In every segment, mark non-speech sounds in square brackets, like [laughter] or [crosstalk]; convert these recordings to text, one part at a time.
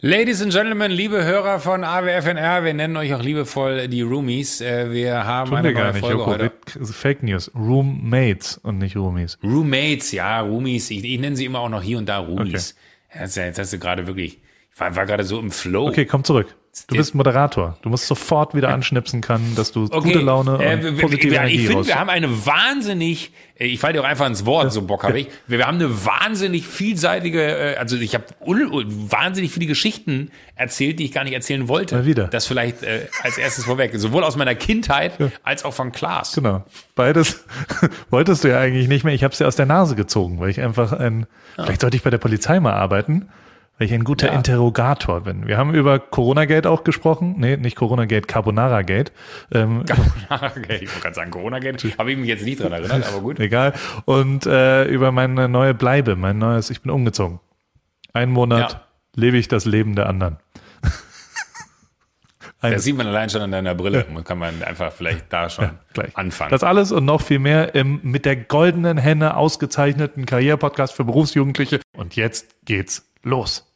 Ladies and Gentlemen, liebe Hörer von AWFNR, wir nennen euch auch liebevoll die Roomies. Äh, Wir haben Tun eine wir gar nicht, Folge Joko. heute. Fake News. Roommates und nicht Roomies. Roommates, ja, Roomies. Ich, ich nenne sie immer auch noch hier und da Roomies. Ja, Jetzt, jetzt hast du gerade wirklich, ich war, war gerade so im Flow. Okay, komm zurück. Du bist Moderator. Du musst sofort wieder anschnipsen können, dass du gute Laune äh, und positive wir, Energie Ich finde, wir haben eine wahnsinnig, äh, ich falle dir auch einfach ins Wort, so Bock habe ich. Wir, wir haben eine wahnsinnig vielseitige, äh, also ich habe wahnsinnig viele Geschichten erzählt, die ich gar nicht erzählen wollte. Mal wieder. Das vielleicht äh, als erstes vorweg. Sowohl aus meiner Kindheit als auch von Klaas. Genau. Beides [laughs] wolltest du ja eigentlich nicht mehr. Ich habe es dir aus der Nase gezogen, weil ich einfach ein, vielleicht sollte ich bei der Polizei mal arbeiten, weil ich ein guter Ja. Interrogator bin. Wir haben über Corona-Gate auch gesprochen. Nee, nicht Corona-Gate, Carbonara-Gate. Ähm, [laughs] okay, ich wollte gerade sagen, Corona geht. Habe ich mich jetzt nicht dran erinnert, aber gut. [laughs] egal. Und äh, über meine neue Bleibe, mein neues, ich bin umgezogen. Einen Monat Ja. lebe ich das Leben der anderen. [laughs] Das sieht man allein schon an deiner Brille. Man kann man einfach vielleicht da schon Gleich. anfangen. Das alles und noch viel mehr im mit der goldenen Henne ausgezeichneten Karrierepodcast für Berufsjugendliche. Und jetzt geht's los.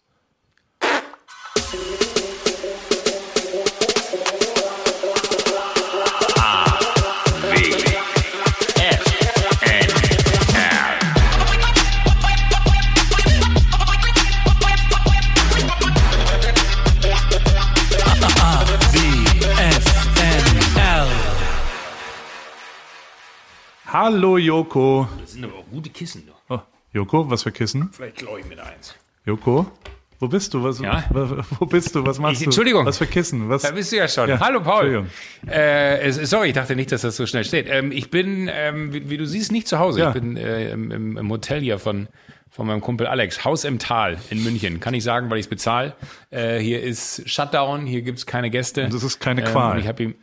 Hallo Joko. Das sind aber auch gute Kissen. Oh, Joko, was für Kissen? Vielleicht glaube ich mit eins. Joko, wo bist du? Was, Ja? wo, bist du? Was machst Ich- du? Entschuldigung. Was für Kissen? Was? Da bist du ja schon. Ja, Hallo Paul. Entschuldigung. Äh, sorry, ich dachte nicht, dass das so schnell steht. Ähm, ich bin, ähm, wie, wie du siehst, nicht zu Hause. Ja. Ich bin äh, im, im, Hotel hier von, von meinem Kumpel Alex. Haus im Tal in München. Kann ich sagen, weil ich es bezahle. Äh, hier ist Shutdown, hier gibt's keine Gäste. Und es ist keine Ähm, Qual. und ich hab ihm,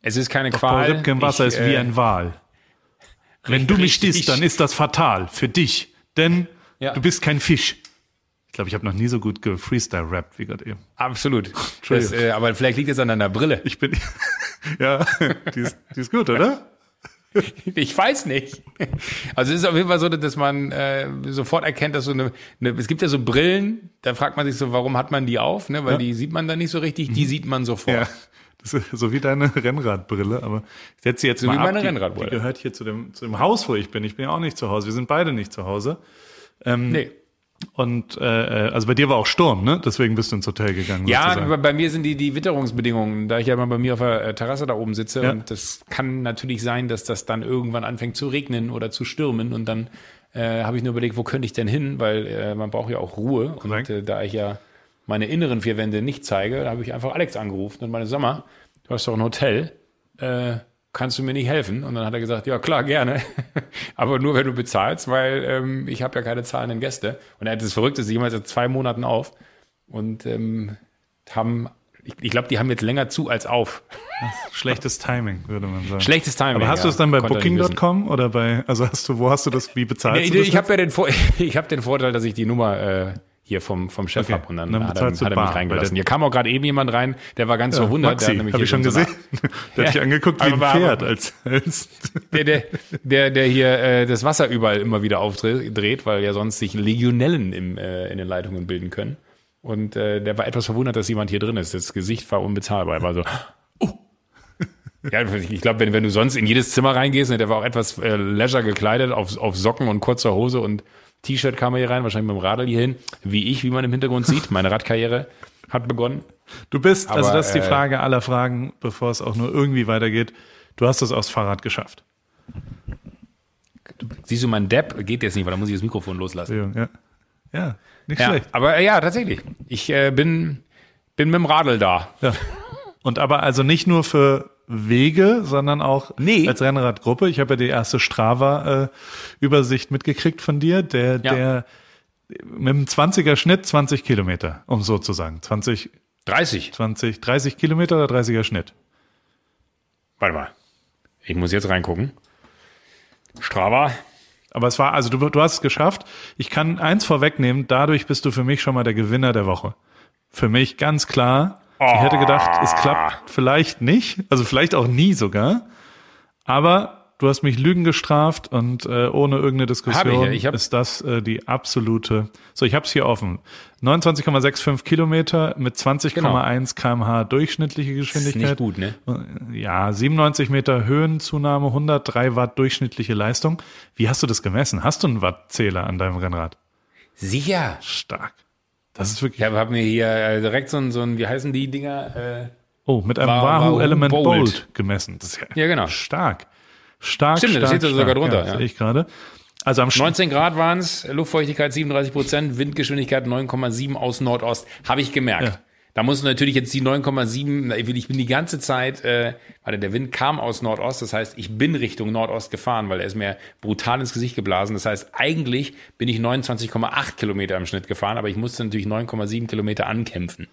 es ist keine Paul Qual. Ripke im Wasser ich, ist wie äh, ein Wal. Wenn du mich disst, dann ist das fatal für dich, denn Ja. du bist kein Fisch. Ich glaube, ich habe noch nie so gut gefreestyle-rappt wie gerade eben. Absolut. [laughs] Das, äh, aber vielleicht liegt es an deiner Brille. Ich bin, [laughs] ja, die ist, die ist gut, oder? [laughs] Ich weiß nicht. Also es ist auf jeden Fall so, dass man äh, sofort erkennt, dass so eine, eine, es gibt ja so Brillen, da fragt man sich so, warum hat man die auf, ne? Weil die sieht man dann nicht so richtig, die sieht man sofort. Ja. So wie deine [laughs] Rennradbrille, aber ich setze sie jetzt So mal wie ab. meine die, Rennradbrille. Die gehört hier zu dem, zu dem Haus, wo ich bin. Ich bin ja auch nicht zu Hause. Wir sind beide nicht zu Hause. Nee. Und äh, also bei dir war auch Sturm, ne? Deswegen bist du ins Hotel gegangen. Ja, sozusagen. bei, mir sind die, die Witterungsbedingungen, da ich ja mal bei mir auf der äh, Terrasse da oben sitze Ja. und das kann natürlich sein, dass das dann irgendwann anfängt zu regnen oder zu stürmen und dann äh, habe ich nur überlegt, wo könnte ich denn hin, weil äh, man braucht ja auch Ruhe und äh, da ich ja meine inneren vier Wände nicht zeige, da habe ich einfach Alex angerufen und meine Sommer, du hast doch ein Hotel, äh, kannst du mir nicht helfen? Und dann hat er gesagt, ja klar, gerne, [laughs] aber nur wenn du bezahlst, weil ähm, ich habe ja keine zahlenden Gäste. Und er hat das Verrückte, sie jemals seit zwei Monaten auf und ähm, haben, ich, ich glaube, die haben jetzt länger zu als auf. Schlechtes Timing, würde man sagen. Schlechtes Timing. Aber hast ja. du es dann bei. Booking.com oder bei, also hast du, wo hast du das, wie bezahlst Nee, du das? ich habe ja den, Vor [laughs] ich hab den Vorteil, dass ich die Nummer äh, hier vom, vom Chef Okay. hab und dann, Dann hat, er, hat er mich reingelassen. Hier kam auch gerade eben jemand rein, der war ganz verwundert. Maxi, der hat nämlich hier ich schon so gesehen. [laughs] Der hat dich Ja. angeguckt wie ein Pferd. Als, als [laughs] Der, der, der, der hier äh, das Wasser überall immer wieder aufdreht, weil ja sonst sich Legionellen im, äh, in den Leitungen bilden können. Und äh, der war etwas verwundert, dass jemand hier drin ist. Das Gesicht war unbezahlbar. Er war so, oh. Ja, ich glaube, wenn, wenn du sonst in jedes Zimmer reingehst, ne, der war auch etwas äh, leisure gekleidet, auf, auf Socken und kurzer Hose und T-Shirt kam er hier rein, wahrscheinlich mit dem Radl hier hin, wie ich, wie man im Hintergrund sieht. Meine Radkarriere hat begonnen. du bist, also Aber, das ist die äh, Frage aller Fragen, bevor es auch nur irgendwie weitergeht. Du hast es aufs Fahrrad geschafft. Siehst du, mein Depp geht jetzt nicht, weil da muss ich das Mikrofon loslassen. Ja, ja nicht Ja, schlecht. aber ja, tatsächlich. Ich äh, bin, bin mit dem Radl da. Ja. Und aber also nicht nur für Wege, sondern auch Nee. als Rennradgruppe. Ich habe ja die erste Strava-Übersicht mitgekriegt von dir, der, Ja. der mit einem 20er Schnitt 20 Kilometer, um so zu sagen. 20, 30. 20, 30 Kilometer oder 30er Schnitt? Warte mal. Ich muss jetzt reingucken. Strava. Aber es war, also du, du hast es geschafft. Ich kann eins vorwegnehmen, dadurch bist du für mich schon mal der Gewinner der Woche. Für mich ganz klar. Ich hätte gedacht, es klappt vielleicht nicht, also vielleicht auch nie sogar. Aber du hast mich Lügen gestraft und äh, ohne irgendeine Diskussion ich. Ich ist das äh, die absolute. So, ich habe es hier offen. 29,65 Kilometer mit 20,1 kmh durchschnittliche Ist Geschwindigkeit. nicht gut, ne? Ja, 97 Meter Höhenzunahme, 103 Watt durchschnittliche Leistung. Wie hast du das gemessen? Hast du einen Wattzähler an deinem Rennrad? Sicher. Stark. Das ist wirklich. Ich habe hab mir hier äh, direkt so ein, so ein, wie heißen die Dinger? Äh, Oh, mit einem Wa- Wahoo, Wahoo Element Bold. Bold. gemessen. Das ist ja, Ja, genau. stark. Stark, Stimmt, da stark, steht da sogar stark. drunter, Ja, ja. Sehe ich gerade. Also am Sch 19 Grad waren es, Luftfeuchtigkeit 37 Prozent, Windgeschwindigkeit 9,7 aus Nordost. Habe ich gemerkt. Ja. Da muss natürlich jetzt die 9,7, na, ich ich bin die ganze Zeit, äh, warte, der Wind kam aus Nordost, das heißt, ich bin Richtung Nordost gefahren, weil er ist mir brutal ins Gesicht geblasen. Das heißt, eigentlich bin ich 29,8 Kilometer im Schnitt gefahren, aber ich musste natürlich 9,7 Kilometer ankämpfen.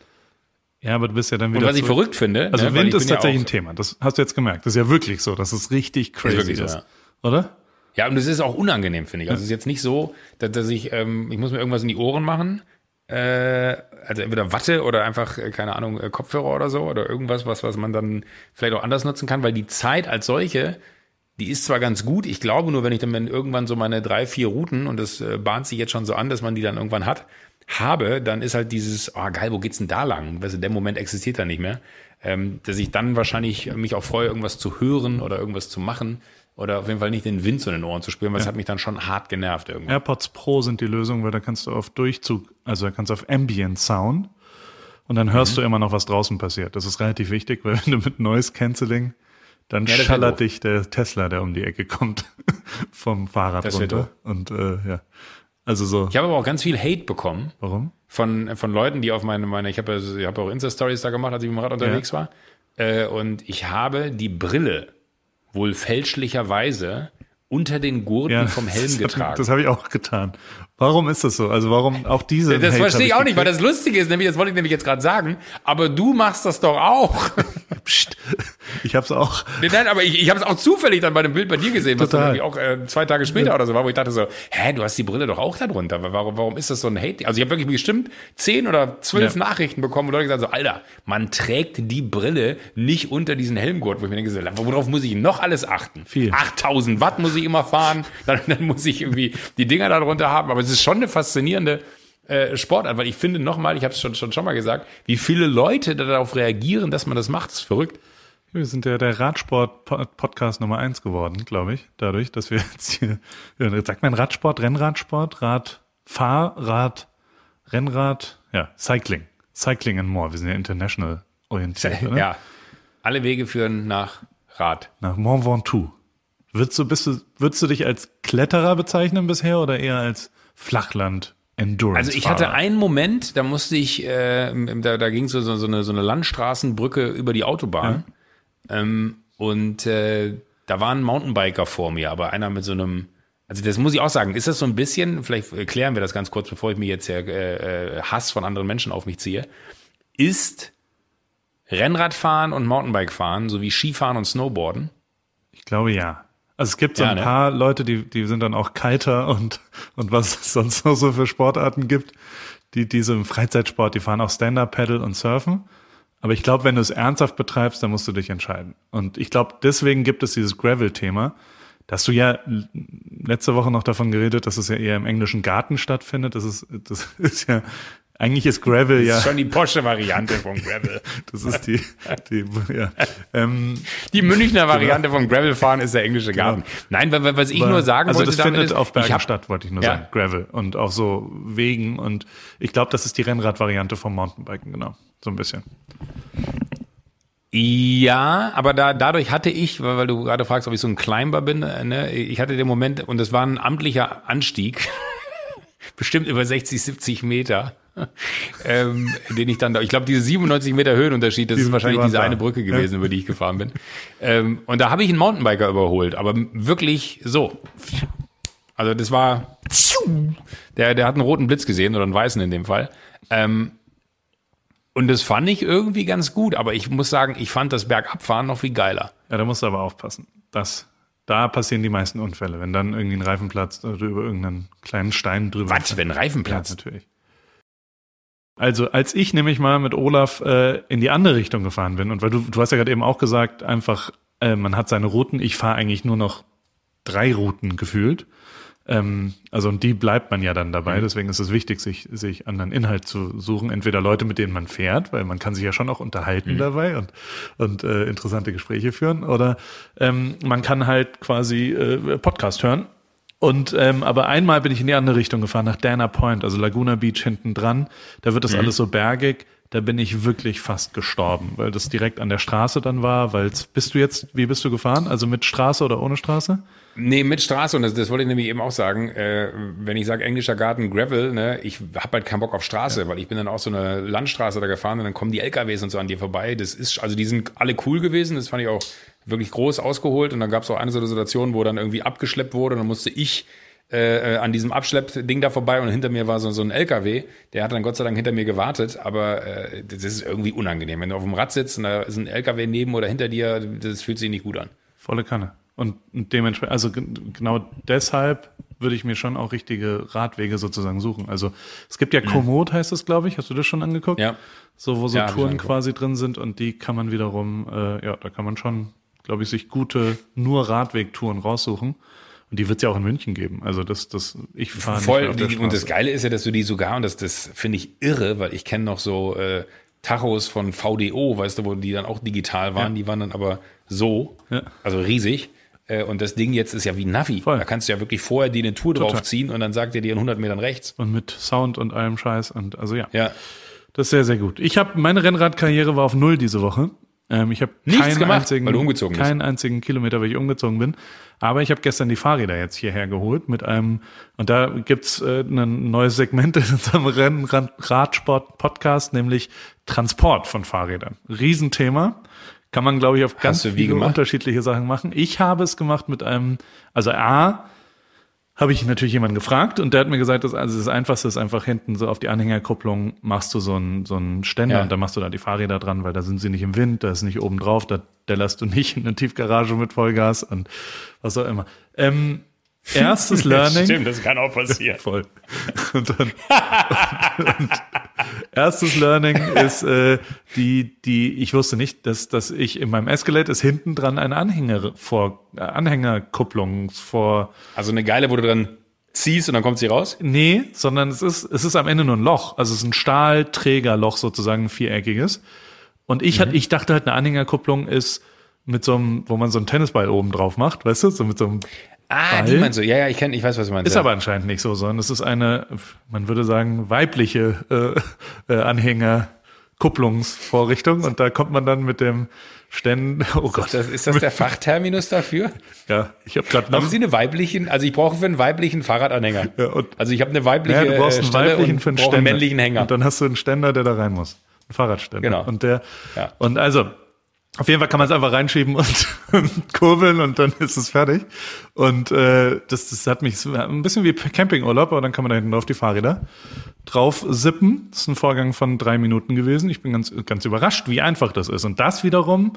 Ja, aber du bist ja dann Und wieder was ich zurück- verrückt finde, Also ne, Wind ich ist ja tatsächlich auch- ein Thema. Das hast du jetzt gemerkt. Das ist ja wirklich so, dass es richtig crazy ist. wirklich so, ja. Oder? Ja, und es ist auch unangenehm, finde ich. Also es ist jetzt nicht so, dass, dass ich, ähm, ich muss mir irgendwas in die Ohren machen. Äh, also entweder Watte oder einfach, äh, keine Ahnung, äh, Kopfhörer oder so oder irgendwas, was, was man dann vielleicht auch anders nutzen kann, weil die Zeit als solche, die ist zwar ganz gut, ich glaube nur, wenn ich dann irgendwann so meine drei, vier Routen, und das bahnt sich jetzt schon so an, dass man die dann irgendwann hat, habe, dann ist halt dieses, oh geil, wo geht's denn da lang? Weißt du, der Moment existiert dann nicht mehr. Ähm, dass ich dann wahrscheinlich mich auch freue, irgendwas zu hören oder irgendwas zu machen oder auf jeden Fall nicht den Wind zu den Ohren zu spüren, weil es hat mich dann schon hart genervt irgendwann. AirPods Pro sind die Lösung, weil da kannst du auf Durchzug, also da kannst du auf Ambient Sound und dann hörst Mhm. du immer noch, was draußen passiert. Das ist relativ wichtig, weil [laughs] wenn du mit Noise Cancelling, dann Ja, schallert dich der Tesla, der um die Ecke kommt, [laughs] vom Fahrrad Das runter. Und äh, ja, also so. Ich habe aber auch ganz viel Hate bekommen Warum? von, von Leuten, die auf meine, meine ich habe ja, ich habe auch Insta-Stories da gemacht, als ich mit dem Rad unterwegs war. Äh, und ich habe die Brille wohl fälschlicherweise unter den Gurten vom [laughs] Helm das, getragen. Das habe ich auch getan. Warum ist das so? Also warum auch diese? Das Hate verstehe ich auch nicht, weil das Lustige ist, nämlich, das wollte ich nämlich jetzt gerade sagen, aber du machst das doch auch. [laughs] Psst. Ich habe es auch. Nein, aber ich, ich habe es auch zufällig dann bei dem Bild bei dir gesehen, was Total. dann irgendwie auch äh, zwei Tage später oder so war, wo ich dachte so, hä, du hast die Brille doch auch da drunter. Warum, warum ist das so ein Hate? Also ich habe wirklich bestimmt zehn oder zwölf Ja. Nachrichten bekommen, wo Leute gesagt so, Alter, man trägt die Brille nicht unter diesen Helmgurt, wo ich mir denke, so, worauf muss ich noch alles achten? Viel. 8000 Watt muss ich immer fahren, [laughs] dann, dann muss ich irgendwie die Dinger da drunter haben, aber es ist schon eine faszinierende äh, Sportart, weil ich finde nochmal, ich habe es schon, schon, schon mal gesagt, wie viele Leute darauf reagieren, dass man das macht, ist verrückt. Wir sind ja der Radsport-Podcast Nummer eins geworden, glaube ich, dadurch, dass wir jetzt hier, sagt man Radsport, Rennradsport, Rad, Fahrrad, Rennrad, ja, Cycling, Cycling and more. Wir sind ja international orientiert, [laughs] oder? Ja. Alle Wege führen nach Rad. Nach Mont Ventoux. Würdest du, bist du, würdest du dich als Kletterer bezeichnen bisher oder eher als Flachland Endurance? Also ich hatte einen Moment, da musste ich, äh, da, da ging so, so, so, eine, so eine Landstraßenbrücke über die Autobahn. Ähm, und äh, da war ein Mountainbiker vor mir, aber einer mit so einem, also das muss ich auch sagen, ist das so ein bisschen, vielleicht klären wir das ganz kurz, bevor ich mir jetzt ja, äh, äh, Hass von anderen Menschen auf mich ziehe, ist Rennradfahren und Mountainbikefahren sowie Skifahren und Snowboarden. Ich glaube ja. Also es gibt so Ja, ein ne? paar Leute, die, die sind dann auch Kiter und, und was es sonst noch so für Sportarten gibt, die diese im Freizeitsport, die fahren auch Stand-Up-Paddle und Surfen. Aber ich glaube, wenn du es ernsthaft betreibst, dann musst du dich entscheiden. Und ich glaube, deswegen gibt es dieses Gravel-Thema. Da hast du ja letzte Woche noch davon geredet, dass es ja eher im englischen Garten stattfindet. Das ist, das [laughs] ist ja, eigentlich ist Gravel ja, Das ist schon die Porsche-Variante von Gravel. [laughs] das ist die, die, ja, ähm, Die Münchner Variante vom Gravelfahren ist der englische Garten. Nein, weil, weil- was ich nur sagen also wollte, das damit findet ist, auf Bergen hab, statt, wollte ich nur Ja. sagen. Gravel und auf so Wegen und ich glaube, das ist die Rennradvariante vom Mountainbiken, genau. So ein bisschen. Ja, aber da, dadurch hatte ich, weil, weil du gerade fragst, ob ich so ein Climber bin, äh, ne, ich hatte den Moment, und das war ein amtlicher Anstieg, [laughs] bestimmt über 60, 70 Meter, [laughs] ähm, den ich dann da, ich glaube, diese 97 Meter Höhenunterschied, das Die- ist die wahrscheinlich waren diese da. eine Brücke gewesen, über die ich gefahren bin. Ähm, und da habe ich einen Mountainbiker überholt, aber wirklich so. Also das war, der, der hat einen roten Blitz gesehen oder einen weißen in dem Fall. Ähm, und das fand ich irgendwie ganz gut, aber ich muss sagen, ich fand das Bergabfahren noch viel geiler. Ja, da musst du aber aufpassen. Das, da passieren die meisten Unfälle, wenn dann irgendwie ein Reifen platzt oder du über irgendeinen kleinen Stein drüber Was, wenn Reifen Ja, platzt? natürlich. Also, als ich nämlich mal mit Olaf äh, in die andere Richtung gefahren bin, und weil du, du hast ja gerade eben auch gesagt, einfach, äh, man hat seine Routen, ich fahre eigentlich nur noch drei Routen gefühlt. Ähm, also und die bleibt man ja dann dabei. Deswegen ist es wichtig, sich, sich anderen Inhalt zu suchen. Entweder Leute, mit denen man fährt, weil man kann sich ja schon auch unterhalten dabei und, und äh, interessante Gespräche führen. Oder ähm, man kann halt quasi äh, Podcast hören. Und ähm, aber einmal bin ich in die andere Richtung gefahren, nach Dana Point, also Laguna Beach hinten dran. Da wird das alles so bergig. Da bin ich wirklich fast gestorben, weil das direkt an der Straße dann war. Weil bist du jetzt, wie bist du gefahren? Also mit Straße oder ohne Straße? Nee, mit Straße, und das, das wollte ich nämlich eben auch sagen, äh, wenn ich sage englischer Garten Gravel, ne, ich habe halt keinen Bock auf Straße, weil ich bin dann auch so eine Landstraße da gefahren und dann kommen die LKWs und so an dir vorbei. Das ist, also die sind alle cool gewesen, das fand ich auch wirklich groß ausgeholt und dann gab es auch eine so eine Situation, wo dann irgendwie abgeschleppt wurde und dann musste ich äh, an diesem Abschleppding da vorbei und hinter mir war so, so ein LKW, der hat dann Gott sei Dank hinter mir gewartet, aber äh, das ist irgendwie unangenehm. Wenn du auf dem Rad sitzt und da ist ein LKW neben oder hinter dir, das fühlt sich nicht gut an. Volle Kanne. Und dementsprechend, also genau deshalb würde ich mir schon auch richtige Radwege sozusagen suchen. Also es gibt ja Komoot, heißt es, glaube ich. Hast du das schon angeguckt? Ja. So, wo so Ja, Touren quasi drin sind und die kann man wiederum, äh, ja, da kann man schon, glaube ich, sich gute nur Radwegtouren raussuchen. Und die wird es ja auch in München geben. Also das, das, ich fahre nicht Voll. der Die, und das. Geile ist ja, dass du die sogar, und das, das finde ich irre, weil ich kenne noch so äh, Tachos von VDO, weißt du, wo die dann auch digital waren, die waren dann aber so, Ja. also riesig. Äh, Und das Ding jetzt ist ja wie Navi. Voll. Da kannst du ja wirklich vorher dir eine Tour Total. draufziehen und dann sagt er dir in 100 Metern rechts. Und mit Sound und allem Scheiß und also ja. Ja. Das ist sehr, sehr gut. Ich habe meine Rennradkarriere war auf null diese Woche. Ähm, ich habe keinen gemacht, einzigen, weil du umgezogen bist. keinen einzigen Kilometer, weil ich umgezogen bin. Aber ich habe gestern die Fahrräder jetzt hierher geholt mit einem und da gibt's äh, ein neues Segment in unserem Rennradsport-Podcast, nämlich Transport von Fahrrädern. Riesenthema. Kann man, glaube ich, auf ganz viele gemacht? unterschiedliche Sachen machen. Ich habe es gemacht mit einem, also A, habe ich natürlich jemanden gefragt und der hat mir gesagt, dass also das Einfachste ist einfach hinten so auf die Anhängerkupplung machst du so einen, so einen Ständer Ja. und da machst du da die Fahrräder dran, weil da sind sie nicht im Wind, da ist nicht oben drauf, da dellerst du nicht in eine Tiefgarage mit Vollgas und was auch immer. Ähm, erstes [laughs] Learning. das kann auch passieren. [laughs] Voll. Und dann, und, und erstes Learning ist äh, die, die, ich wusste nicht, dass, dass ich in meinem Escalade ist hinten dran eine Anhänger vor, äh, Anhängerkupplung vor, Also eine geile, wo du dann ziehst und dann kommt sie raus. Nee, sondern es ist, es ist am Ende nur ein Loch. Also es ist ein Stahlträgerloch sozusagen, ein viereckiges. Und ich, hat, ich dachte halt, eine Anhängerkupplung ist mit so einem, wo man so einen Tennisball oben drauf macht, weißt du, so mit so einem, Ah, die meinst du. Ja, ja, ich kenne, ich weiß, was du meinst. ist ja. aber anscheinend nicht so, sondern es ist eine, man würde sagen, weibliche äh, äh, Anhängerkupplungsvorrichtung und da kommt man dann mit dem Ständen, oh Gott, Das, ist das der Fachterminus dafür? ja, ich habe gerade noch, Haben Sie eine weiblichen, also ich brauche für einen weiblichen Fahrradanhänger. Ja, und- also ich habe eine weibliche ja, du brauchst äh, einen Stelle weiblichen für einen Ständer. einen männlichen Hänger. Und dann hast du einen Ständer, der da rein muss. Ein Fahrradständer. Genau. Und der, Ja. und also, auf jeden Fall kann man es einfach reinschieben [laughs] und, kurbeln und dann ist es fertig. Und äh, das, das hat mich ein bisschen wie Campingurlaub, aber dann kann man da hinten drauf die Fahrräder drauf sippen. Das ist ein Vorgang von drei Minuten gewesen. Ich bin ganz, ganz überrascht, wie einfach das ist. Und das wiederum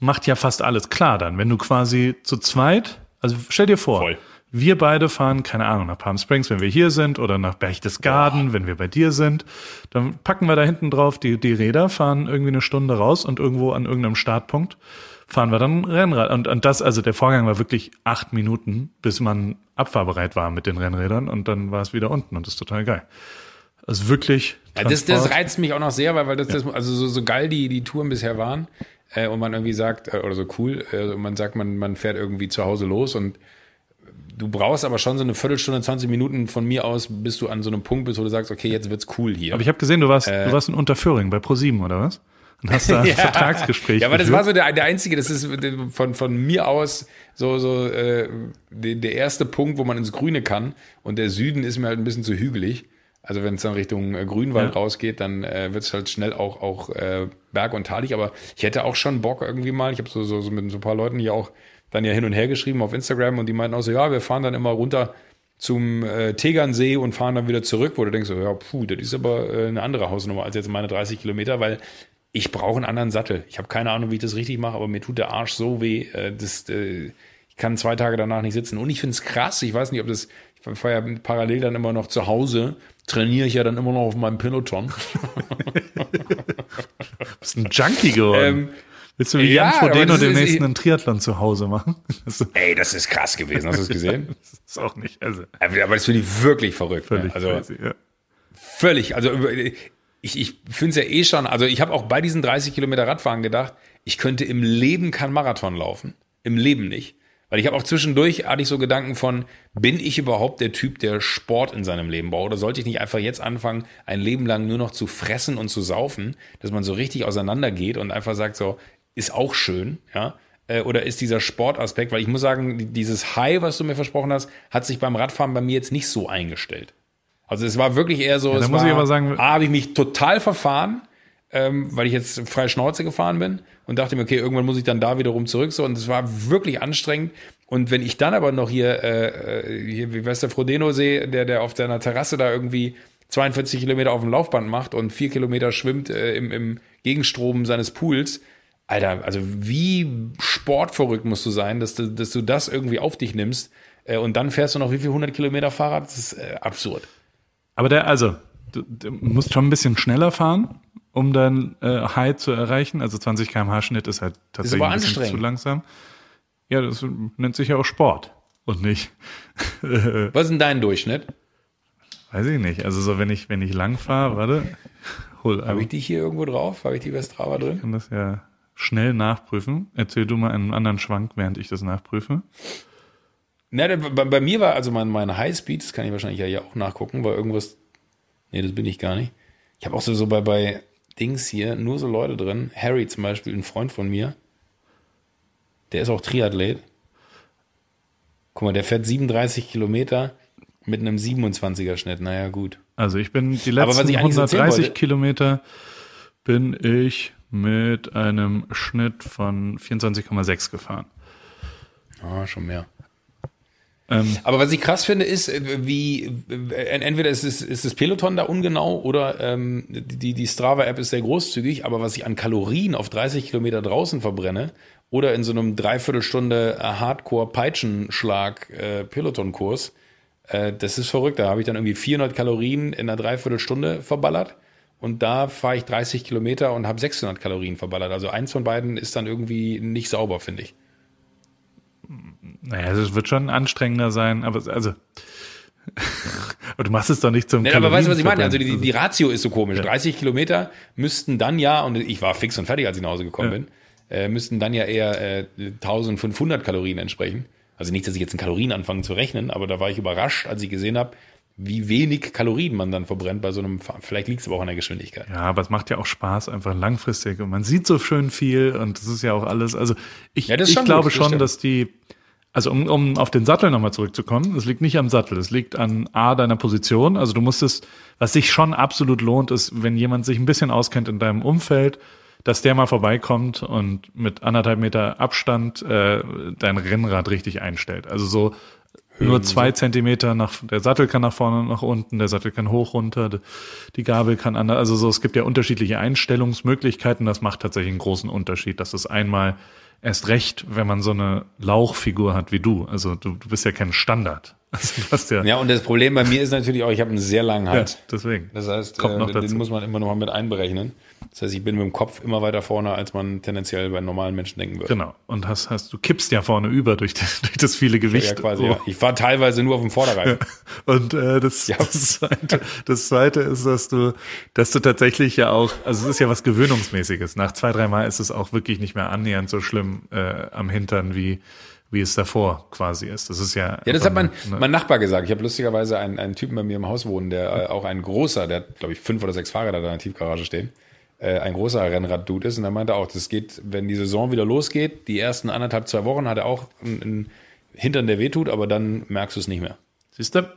macht ja fast alles klar dann. Wenn du quasi zu zweit, also stell dir vor, Voll. Wir beide fahren, keine Ahnung, nach Palm Springs, wenn wir hier sind, oder nach Berchtesgaden, wenn wir bei dir sind. Dann packen wir da hinten drauf die, die Räder, fahren irgendwie eine Stunde raus und irgendwo an irgendeinem Startpunkt fahren wir dann Rennrad. Und, und das, also der Vorgang war wirklich acht Minuten, bis man abfahrbereit war mit den Rennrädern und dann war es wieder unten und das ist total geil. Also wirklich. Ja, das, das reizt mich auch noch sehr, weil, weil das, das also so, so geil die, die Touren bisher waren äh, und man irgendwie sagt, äh, oder so cool, äh, und man sagt, man, man fährt irgendwie zu Hause los und du brauchst aber schon so eine Viertelstunde, 20 Minuten von mir aus, bis du an so einem Punkt bist, wo du sagst, okay, jetzt wird's cool hier. Aber ich habe gesehen, du warst, Äh. du warst in Unterföhring bei ProSieben oder was? Und hast da [laughs] ein Vertragsgespräch. Ja, aber das war so der, der einzige, das ist von, von mir aus so, so äh, der, der erste Punkt, wo man ins Grüne kann. Und der Süden ist mir halt ein bisschen zu hügelig. Also wenn es dann Richtung äh, Grünwald Ja. rausgeht, dann äh, wird es halt schnell auch, auch äh, berg- und talig. Aber ich hätte auch schon Bock irgendwie mal, ich habe so, so, so mit so ein paar Leuten hier auch dann ja hin und her geschrieben auf Instagram und die meinten auch so, ja, wir fahren dann immer runter zum äh, Tegernsee und fahren dann wieder zurück, wo du denkst, so, ja, puh, das ist aber äh, eine andere Hausnummer als jetzt meine 30 Kilometer, weil ich brauche einen anderen Sattel. Ich habe keine Ahnung, wie ich das richtig mache, aber mir tut der Arsch so weh, äh, das, äh, ich kann zwei Tage danach nicht sitzen. Und ich finde es krass, ich weiß nicht, ob das, ich fahre ja parallel dann immer noch zu Hause, trainiere ich ja dann immer noch auf meinem Peloton. [laughs] bist ein Junkie geworden. ähm, Willst du wie Ja, Jan Frodeno das demnächst einen Triathlon zu Hause machen? [laughs] Das Ey, das ist krass gewesen. Hast du es gesehen? [laughs] ist auch nicht, also Aber das finde ich wirklich verrückt. völlig ne? Also crazy. Ja. völlig. Also ich, ich finde es ja eh schon. Also ich habe auch bei diesen 30 Kilometer Radfahren gedacht, ich könnte im Leben kein Marathon laufen. Im Leben nicht. Weil ich habe auch zwischendurch hatte ich so Gedanken von, bin ich überhaupt der Typ, der Sport in seinem Leben braucht? Oder sollte ich nicht einfach jetzt anfangen, ein Leben lang nur noch zu fressen und zu saufen, dass man so richtig auseinandergeht und einfach sagt so, ist auch schön, ja? Äh, Oder ist dieser Sportaspekt, weil ich muss sagen, die- dieses High, was du mir versprochen hast, hat sich beim Radfahren bei mir jetzt nicht so eingestellt. Also es war wirklich eher so, da es muss war, ich aber sagen- A, habe ich mich total verfahren, ähm, weil ich jetzt freie Schnauze gefahren bin und dachte mir, okay, irgendwann muss ich dann da wiederum zurück. So, und es war wirklich anstrengend. Und wenn ich dann aber noch hier, äh, äh, hier wie weiß der Frodeno sehe, der, der auf seiner Terrasse da irgendwie 42 Kilometer auf dem Laufband macht und vier Kilometer schwimmt äh, im, im Gegenstrom seines Pools, Alter, also wie sportverrückt musst du sein, dass du, dass du das irgendwie auf dich nimmst äh, und dann fährst du noch wie viel 100 Kilometer Fahrrad? Das ist äh, absurd. Aber der, also, du, du musst schon ein bisschen schneller fahren, um dein äh, High zu erreichen. Also 20 km/h Schnitt ist halt tatsächlich aber ein bisschen zu langsam. Ja, das nennt sich ja auch Sport und nicht, [laughs] Was ist denn dein Durchschnitt? weiß ich nicht. Also so, wenn ich, wenn ich lang fahre, warte, hol Habe aber ich dich hier irgendwo drauf? Habe ich die bei Strava drin? ich kann das ja schnell nachprüfen. Erzähl du mal einen anderen Schwank, während ich das nachprüfe. Na, bei, bei mir war also mein, mein Highspeed, das kann ich wahrscheinlich ja auch nachgucken, war irgendwas. Nee, das bin ich gar nicht. Ich habe auch so, so bei, bei Dings hier nur so Leute drin. Harry zum Beispiel, ein Freund von mir. Der ist auch Triathlet. Guck mal, der fährt 37 Kilometer mit einem 27er Schnitt. Naja, gut. Also ich bin die letzten ich eigentlich erzählen 130 wollte- Kilometer bin ich mit einem Schnitt von 24,6 gefahren. Ah, schon mehr. Ähm, Aber was ich krass finde, ist, äh, wie äh, entweder ist, es, ist das Peloton da ungenau oder ähm, die, die Strava-App ist sehr großzügig, aber was ich an Kalorien auf 30 Kilometer draußen verbrenne oder in so einem Dreiviertelstunde äh, Hardcore-Peitschenschlag äh, Peloton-Kurs, äh, das ist verrückt. Da habe ich dann irgendwie 400 Kalorien in einer Dreiviertelstunde verballert und da fahre ich 30 Kilometer und habe 600 Kalorien verballert. Also eins von beiden ist dann irgendwie nicht sauber, finde ich. Naja, es wird schon anstrengender sein, aber also. [laughs] aber du machst es doch nicht zum Nee, aber weißt du, was ich meine? Also die, die Ratio ist so komisch. 30 Kilometer müssten dann ja, und ich war fix und fertig, als ich nach Hause gekommen Ja. bin, äh, müssten dann ja eher äh, 1500 Kalorien entsprechen. Also nicht, dass ich jetzt in Kalorien anfange zu rechnen, aber da war ich überrascht, als ich gesehen habe, wie wenig Kalorien man dann verbrennt bei so einem, vielleicht liegt es aber auch an der Geschwindigkeit. Ja, aber es macht ja auch Spaß, einfach langfristig. Und man sieht so schön viel und das ist ja auch alles. Also ich, Ja, das ich glaube gut, das schon, stimmt. dass die, also um, um auf den Sattel nochmal zurückzukommen, es liegt nicht am Sattel, es liegt an A, deiner Position. Also du musst es, was sich schon absolut lohnt, ist, wenn jemand sich ein bisschen auskennt in deinem Umfeld, dass der mal vorbeikommt und mit anderthalb Meter Abstand äh, dein Rennrad richtig einstellt. Also so nur zwei Zentimeter nach, der Sattel kann nach vorne und nach unten, der Sattel kann hoch, runter, die- Gabel kann anders, also so, es gibt ja unterschiedliche Einstellungsmöglichkeiten, das macht tatsächlich einen großen Unterschied. Das ist einmal erst recht, wenn man so eine Lauchfigur hat wie du. Also du, du bist ja kein Standard. [laughs] Also du hast ja, Ja, und das Problem bei mir ist natürlich auch, ich habe einen sehr langen ja Hals. deswegen. Das heißt, Kommt äh, noch den dazu. muss man immer noch mal mit einberechnen. Das heißt, ich bin mit dem Kopf immer weiter vorne, als man tendenziell bei normalen Menschen denken würde. Genau. Und hast, hast, du kippst ja vorne über durch, das- durch das viele Gewicht. Ja, quasi. Oh. Ja. Ich war teilweise nur auf dem Vorderreifen. Und äh, das, Ja. das, zweite, das zweite ist, dass du, dass du tatsächlich ja auch, also es ist ja was Gewöhnungsmäßiges. Nach zwei, drei Mal ist es auch wirklich nicht mehr annähernd so schlimm äh, am Hintern, wie, wie es davor quasi ist. Das ist ja. Ja, das hat mein, Ne, mein Nachbar gesagt. Ich habe lustigerweise einen, einen Typen bei mir im Haus wohnen, der äh, auch ein großer, der hat, glaube ich, fünf oder sechs Fahrräder da in der Tiefgarage stehen, äh, ein großer Rennrad-Dude ist. Und er meinte auch, das geht, wenn die Saison wieder losgeht, die ersten anderthalb, zwei Wochen hat er auch einen, einen Hintern, der wehtut, aber dann merkst du es nicht mehr. Siehst du?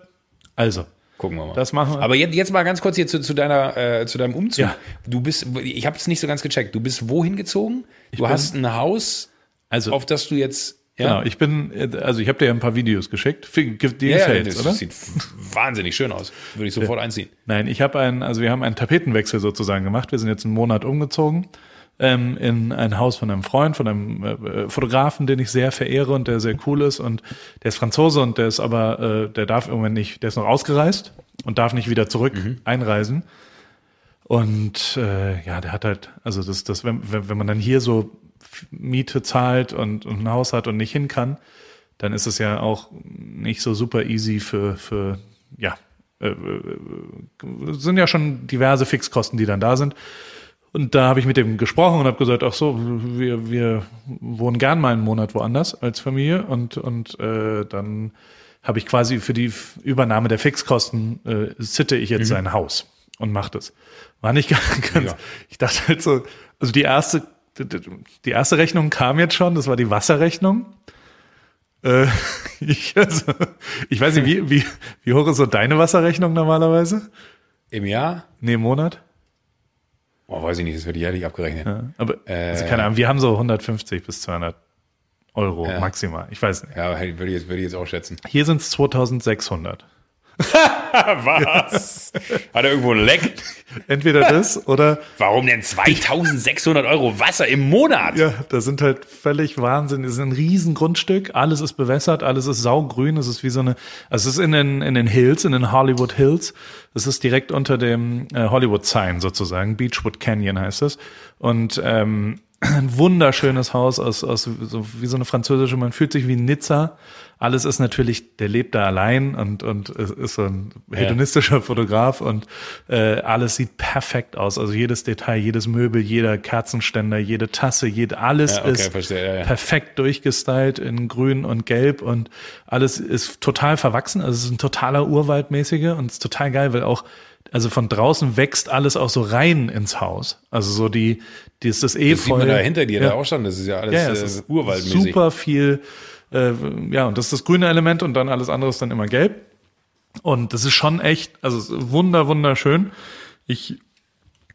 Also, Gucken wir mal. Das machen wir. Aber jetzt, jetzt mal ganz kurz hier zu, zu deiner, äh, zu deinem Umzug. Ja. Du bist, ich habe es nicht so ganz gecheckt. Du bist wohin gezogen? Du bin- hast ein Haus, also auf das du jetzt, genau, ich bin, also ich habe dir ja ein paar Videos geschickt. Dir ja, ja, gefällt's, das oder? sieht wahnsinnig schön aus. Würde ich sofort einziehen. Nein, ich habe einen, also wir haben einen Tapetenwechsel sozusagen gemacht. Wir sind jetzt einen Monat umgezogen ähm, in ein Haus von einem Freund, von einem äh, Fotografen, den ich sehr verehre und der sehr cool ist und der ist Franzose und der ist aber, äh, der darf irgendwann nicht, der ist noch ausgereist und darf nicht wieder zurück einreisen. Und äh, ja, der hat halt, also das, das, wenn wenn man dann hier so Miete zahlt und, und ein Haus hat und nicht hin kann, dann ist es ja auch nicht so super easy für, für ja, äh, äh, sind ja schon diverse Fixkosten, die dann da sind. Und da habe ich mit dem gesprochen und habe gesagt, ach so, wir, wir wohnen gern mal einen Monat woanders als Familie und, und äh, dann habe ich quasi für die Übernahme der Fixkosten äh, sitte ich jetzt mhm. sein Haus und mache das. War nicht [laughs] ganz, ja. ich dachte halt so, also die erste, die erste Rechnung kam jetzt schon, das war die Wasserrechnung. Äh, [laughs] ich, also, ich weiß nicht, wie, wie, wie hoch ist so deine Wasserrechnung normalerweise? Im Jahr? Nee, im Monat? Oh, weiß ich nicht, das wird jährlich abgerechnet. Ja, aber, äh, also keine Ahnung, wir haben so 150 bis 200 Euro ja. maximal. Ich weiß nicht. Ja, würde ich jetzt, würde ich jetzt auch schätzen. Hier sind es 2600. [laughs] Was? Hat er irgendwo ein Leck? Entweder das oder. Warum denn 2600 Euro Wasser im Monat? Ja, das sind halt völlig Wahnsinn. Das ist ein Riesengrundstück. Alles ist bewässert, alles ist saugrün. Es ist wie so eine, also es ist in den, in den Hills, in den Hollywood Hills. Es ist direkt unter dem äh, Hollywood Sign sozusagen. Beachwood Canyon heißt es. Und, ähm, [clears throat] ein wunderschönes Haus aus, aus so, wie so eine französische, man fühlt sich wie Nizza. Alles ist natürlich, der lebt da allein und, und ist so ein hedonistischer ja. Fotograf und äh, alles sieht perfekt aus. Also jedes Detail, jedes Möbel, jeder Kerzenständer, jede Tasse, jede, alles ja, okay, ist verstehe, ja, perfekt durchgestylt in grün und gelb und alles ist total verwachsen. Also es ist ein totaler Urwaldmäßiger und es ist total geil, weil auch also von draußen wächst alles auch so rein ins Haus. Also so die, die ist das Efeu. Das sieht man da hinter dir ja. da auch schon, das ist ja alles ja, ja, äh, urwaldmäßig. Super viel, äh, ja, und das ist das grüne Element und dann alles andere ist dann immer gelb. Und das ist schon echt, also wunder, wunderschön. Ich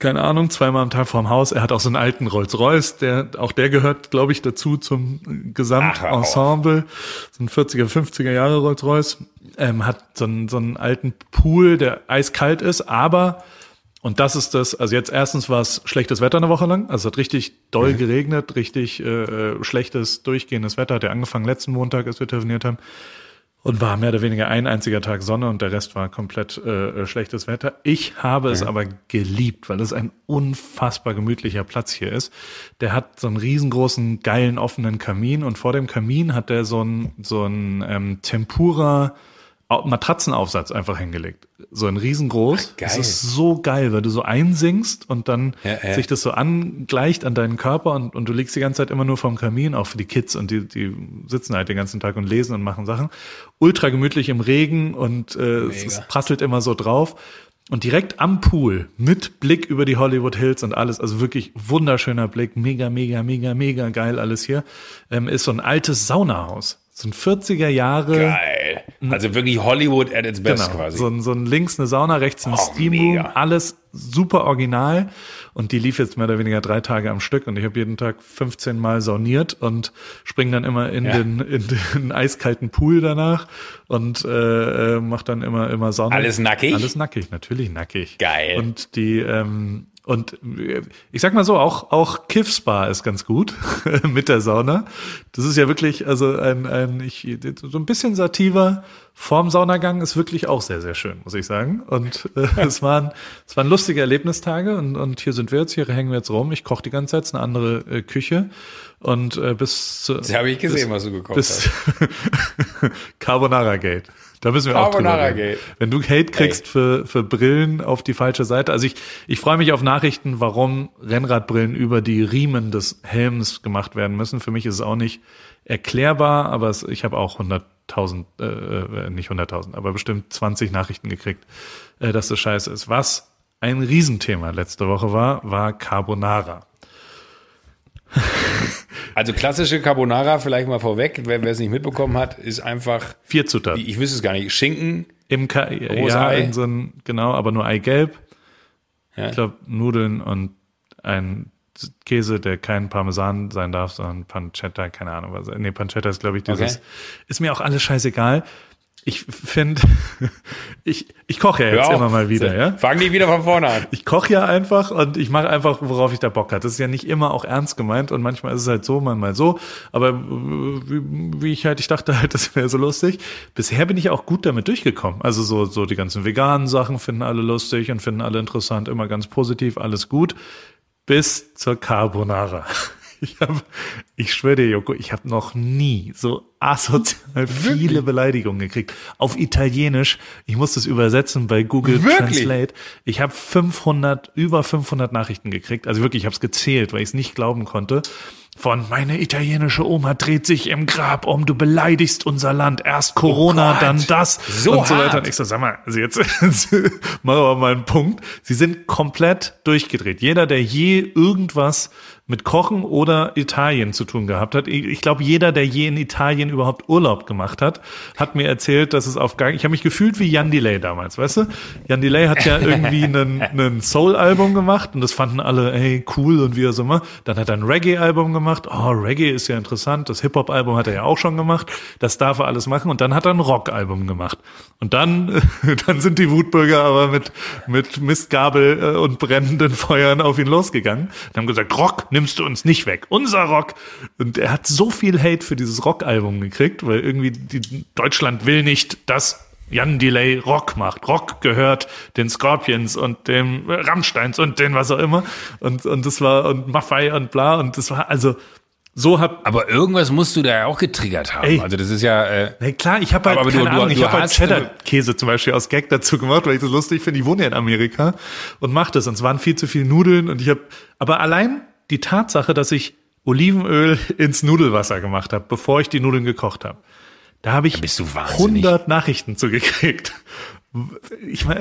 keine Ahnung, zweimal am Tag vorm Haus. Er hat auch so einen alten Rolls-Royce, der, auch der gehört, glaube ich, dazu zum Gesamtensemble. So ein 40er, 50er Jahre Rolls-Royce. Ähm, hat so einen, so einen alten Pool, der eiskalt ist, aber und das ist das, also jetzt erstens war es schlechtes Wetter eine Woche lang, also es hat richtig doll mhm. geregnet, richtig äh, äh schlechtes, durchgehendes Wetter, hat ja angefangen letzten Montag, als wir telefoniert haben und war mehr oder weniger ein einziger Tag Sonne und der Rest war komplett äh, äh schlechtes Wetter. Ich habe ja. es aber geliebt, weil es ein unfassbar gemütlicher Platz hier ist. Der hat so einen riesengroßen, geilen, offenen Kamin und vor dem Kamin hat der so ein, so ein ähm, Tempura Matratzenaufsatz einfach hingelegt. So ein riesengroß. Ach, geil. Das ist so geil, weil du so einsinkst und dann ja, ja. sich das so angleicht an deinen Körper und, und du liegst die ganze Zeit immer nur vorm Kamin, auch für die Kids und die, die sitzen halt den ganzen Tag und lesen und machen Sachen. Ultra gemütlich im Regen und äh, es prasselt immer so drauf. Und direkt am Pool mit Blick über die Hollywood Hills und alles, also wirklich wunderschöner Blick, mega, mega, mega, mega geil alles hier, ähm, ist so ein altes Saunahaus. So ein 40er Jahre. Geil. Also wirklich Hollywood at its best genau, quasi. So ein, so ein links eine Sauna, rechts ein oh, Steamroom, alles super original. Und die lief jetzt mehr oder weniger drei Tage am Stück und ich habe jeden Tag 15 Mal sauniert und spring dann immer in, ja. den, in den eiskalten Pool danach und äh, äh mach dann immer immer Sonne. Alles nackig? Alles nackig, natürlich nackig. Geil. Und die ähm, und ich sag mal so, auch, auch Kiffspa ist ganz gut [laughs] mit der Sauna. Das ist ja wirklich, also ein, ein ich, so ein bisschen Sativa vorm Saunagang ist wirklich auch sehr, sehr schön, muss ich sagen. Und äh, [laughs] es, waren, es waren lustige Erlebnistage und, und hier sind wir jetzt, hier hängen wir jetzt rum. Ich koche die ganze Zeit, ist eine andere äh, Küche. Und äh, bis zu, Das habe ich gesehen, bis, was du gekocht bis, hast. [laughs] Carbonara Gate. Da müssen wir Carbonara auch drüber reden. Wenn du Hate kriegst für, für Brillen auf die falsche Seite. Also ich, ich freue mich auf Nachrichten, warum Rennradbrillen über die Riemen des Helms gemacht werden müssen. Für mich ist es auch nicht erklärbar, aber es, ich habe auch 100.000, äh, äh, nicht 100.000, aber bestimmt 20 Nachrichten gekriegt, äh, dass das scheiße ist. Was ein Riesenthema letzte Woche war, war Carbonara. [laughs] Also klassische Carbonara, vielleicht mal vorweg, wer, es nicht mitbekommen hat, ist einfach. Vier Zutaten. Ich wüsste es gar nicht. Schinken. Im Ka ja, Ei. so ein, genau, aber nur Eigelb. Ja. Ich glaube, Nudeln und ein Käse, der kein Parmesan sein darf, sondern Pancetta, keine Ahnung was. Nee, Pancetta ist, glaube ich, dieses. Okay. Ist mir auch alles scheißegal ich finde, [laughs] ich, ich koche ja jetzt immer mal wieder, ja. Fang nicht wieder von vorne an. Ich koche ja einfach und ich mache einfach, worauf ich da Bock habe. Das ist ja nicht immer auch ernst gemeint und manchmal ist es halt so, manchmal so. Aber äh, wie, wie ich halt, ich dachte halt, [laughs] das wäre so lustig. Bisher bin ich auch gut damit durchgekommen. Also so, so die ganzen veganen Sachen finden alle lustig und finden alle interessant, immer ganz positiv, alles gut. Bis zur Carbonara. [laughs] Ich habe, ich schwöre dir, Joko, ich habe noch nie so asozial viele Beleidigungen gekriegt. Auf Italienisch. Ich muss das übersetzen bei Google Wirklich? Translate. Ich habe 500, über 500 Nachrichten gekriegt. Also wirklich, ich habe es gezählt, weil ich es nicht glauben konnte. Von meine italienische Oma dreht sich im Grab um, du beleidigst unser Land. Erst Corona, Oh dann das So und so weiter. Und ich so, sag mal, also [laughs] jetzt, machen wir mal einen Punkt. Sie sind komplett durchgedreht. Jeder, der je irgendwas mit Kochen oder Italien zu tun gehabt hat. Ich, ich glaube, jeder, der je in Italien überhaupt Urlaub gemacht hat, hat mir erzählt, dass es auf gar, ich habe mich gefühlt wie Jan Delay damals, weißt du? Jan Delay hat ja [laughs] irgendwie einen, einen Soul-Album gemacht und das fanden alle, hey, cool und wie auch immer. Dann hat er ein Reggae-Album gemacht. Oh, Reggae ist ja interessant. Das Hip-Hop-Album hat er ja auch schon gemacht. Das darf er alles machen. Und dann hat er ein Rock-Album gemacht. Und dann, [laughs] dann sind die Wutbürger aber mit, mit Mistgabel äh, und brennenden Feuern auf ihn losgegangen. Und haben gesagt, Rock nimmst du uns nicht weg. Unser Rock. Und er hat so viel Hate für dieses Rock-Album gekriegt, weil irgendwie die, Deutschland will nicht, dass Jan Delay Rock macht. Rock gehört den Scorpions und dem Rammsteins und den was auch immer. Und, und das war, und Maffei und bla. Und das war, also, so hab, Aber irgendwas musst du da ja auch getriggert haben. Ey. Also das ist ja, äh, Na klar, ich habe halt, Aber du- keine du- Ahnung, du ich habe halt Cheddar-Käse zum Beispiel aus Gag dazu gemacht, weil ich das lustig finde. Ich wohne ja in Amerika und mache das. Und es waren viel zu viele Nudeln und ich habe, aber allein die Tatsache, dass ich Olivenöl [laughs] ins Nudelwasser gemacht habe, bevor ich die Nudeln gekocht habe, da habe ich bist du wahnsinnig. 100 Nachrichten zugekriegt. Ich meine,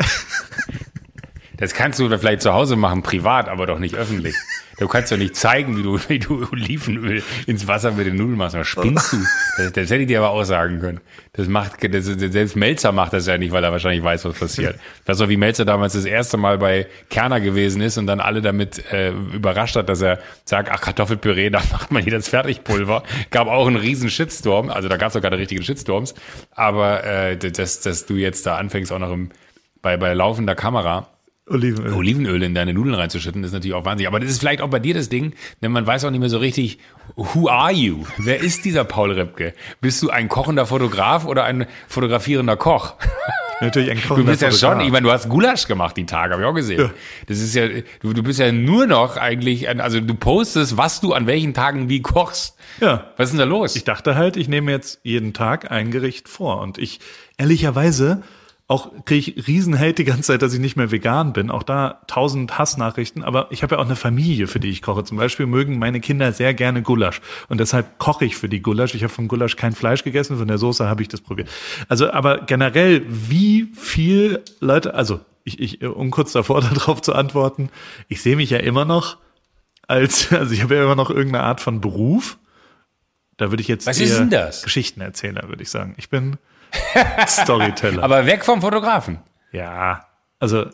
das kannst du vielleicht zu Hause machen, privat, aber doch nicht öffentlich. [laughs] Du kannst doch nicht zeigen, wie du, wie du Olivenöl ins Wasser mit den Nudeln machst. Was spinnst du? Das, das hätte ich dir aber auch sagen können. Das macht, das, selbst Melzer macht das ja nicht, weil er wahrscheinlich weiß, was passiert. Weißt du, wie Melzer damals das erste Mal bei Kerner gewesen ist und dann alle damit äh, überrascht hat, dass er sagt, ach, Kartoffelpüree, da macht man hier das Fertigpulver. Gab auch einen riesen Shitstorm. Also da gab es auch keine richtigen Shitstorms. Aber äh, dass, dass du jetzt da anfängst, auch noch im, bei, bei laufender Kamera Olivenöl. Olivenöl in deine Nudeln reinzuschütten, ist natürlich auch wahnsinnig. Aber das ist vielleicht auch bei dir das Ding, denn man weiß auch nicht mehr so richtig, who are you? Wer ist dieser Paul Ripke? Bist du ein kochender Fotograf oder ein fotografierender Koch? [laughs] Natürlich ein Du kochender bist ja schon, Fotograf. ich meine, du hast Gulasch gemacht die Tage, habe ich auch gesehen. Ja. Das ist ja, du, du bist ja nur noch eigentlich, also du postest, was du an welchen Tagen wie kochst. Ja. Was ist denn da los? Ich dachte halt, ich nehme jetzt jeden Tag ein Gericht vor. Und ich, ehrlicherweise, auch kriege ich Riesenhate die ganze Zeit, dass ich nicht mehr vegan bin. Auch da tausend Hassnachrichten. Aber ich habe ja auch eine Familie, für die ich koche. Zum Beispiel mögen meine Kinder sehr gerne Gulasch. Und deshalb koche ich für die Gulasch. Ich habe vom Gulasch kein Fleisch gegessen, von der Soße habe ich das probiert. Also, aber generell, wie viel Leute, also ich, ich, um kurz davor [laughs] darauf zu antworten, ich sehe mich ja immer noch als, also ich habe ja immer noch irgendeine Art von Beruf. Da würde ich jetzt Was ist denn das? Geschichtenerzähler, würde ich sagen. Ich bin [laughs] Storyteller. Aber weg vom Fotografen. ja, also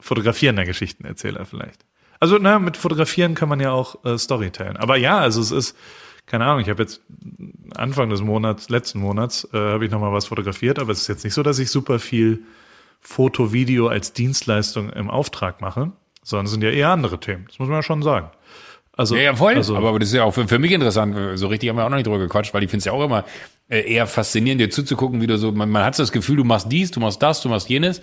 fotografierender Geschichtenerzähler vielleicht. Also, na, mit Fotografieren kann man ja auch äh, Storytellen. Aber ja, also es ist, keine Ahnung, ich habe jetzt Anfang des Monats, letzten Monats, äh, habe ich nochmal was fotografiert, aber es ist jetzt nicht so, dass ich super viel Foto, Video als Dienstleistung im Auftrag mache, sondern es sind ja eher andere Themen. Das muss man ja schon sagen. Also, Ja, ja, voll. Also, aber, aber das ist ja auch für, für mich interessant. So richtig haben wir auch noch nicht drüber gequatscht, weil ich finde es ja auch immer äh, eher faszinierend, dir zuzugucken, wie du so, man, man hat das Gefühl, du machst dies, du machst das, du machst jenes.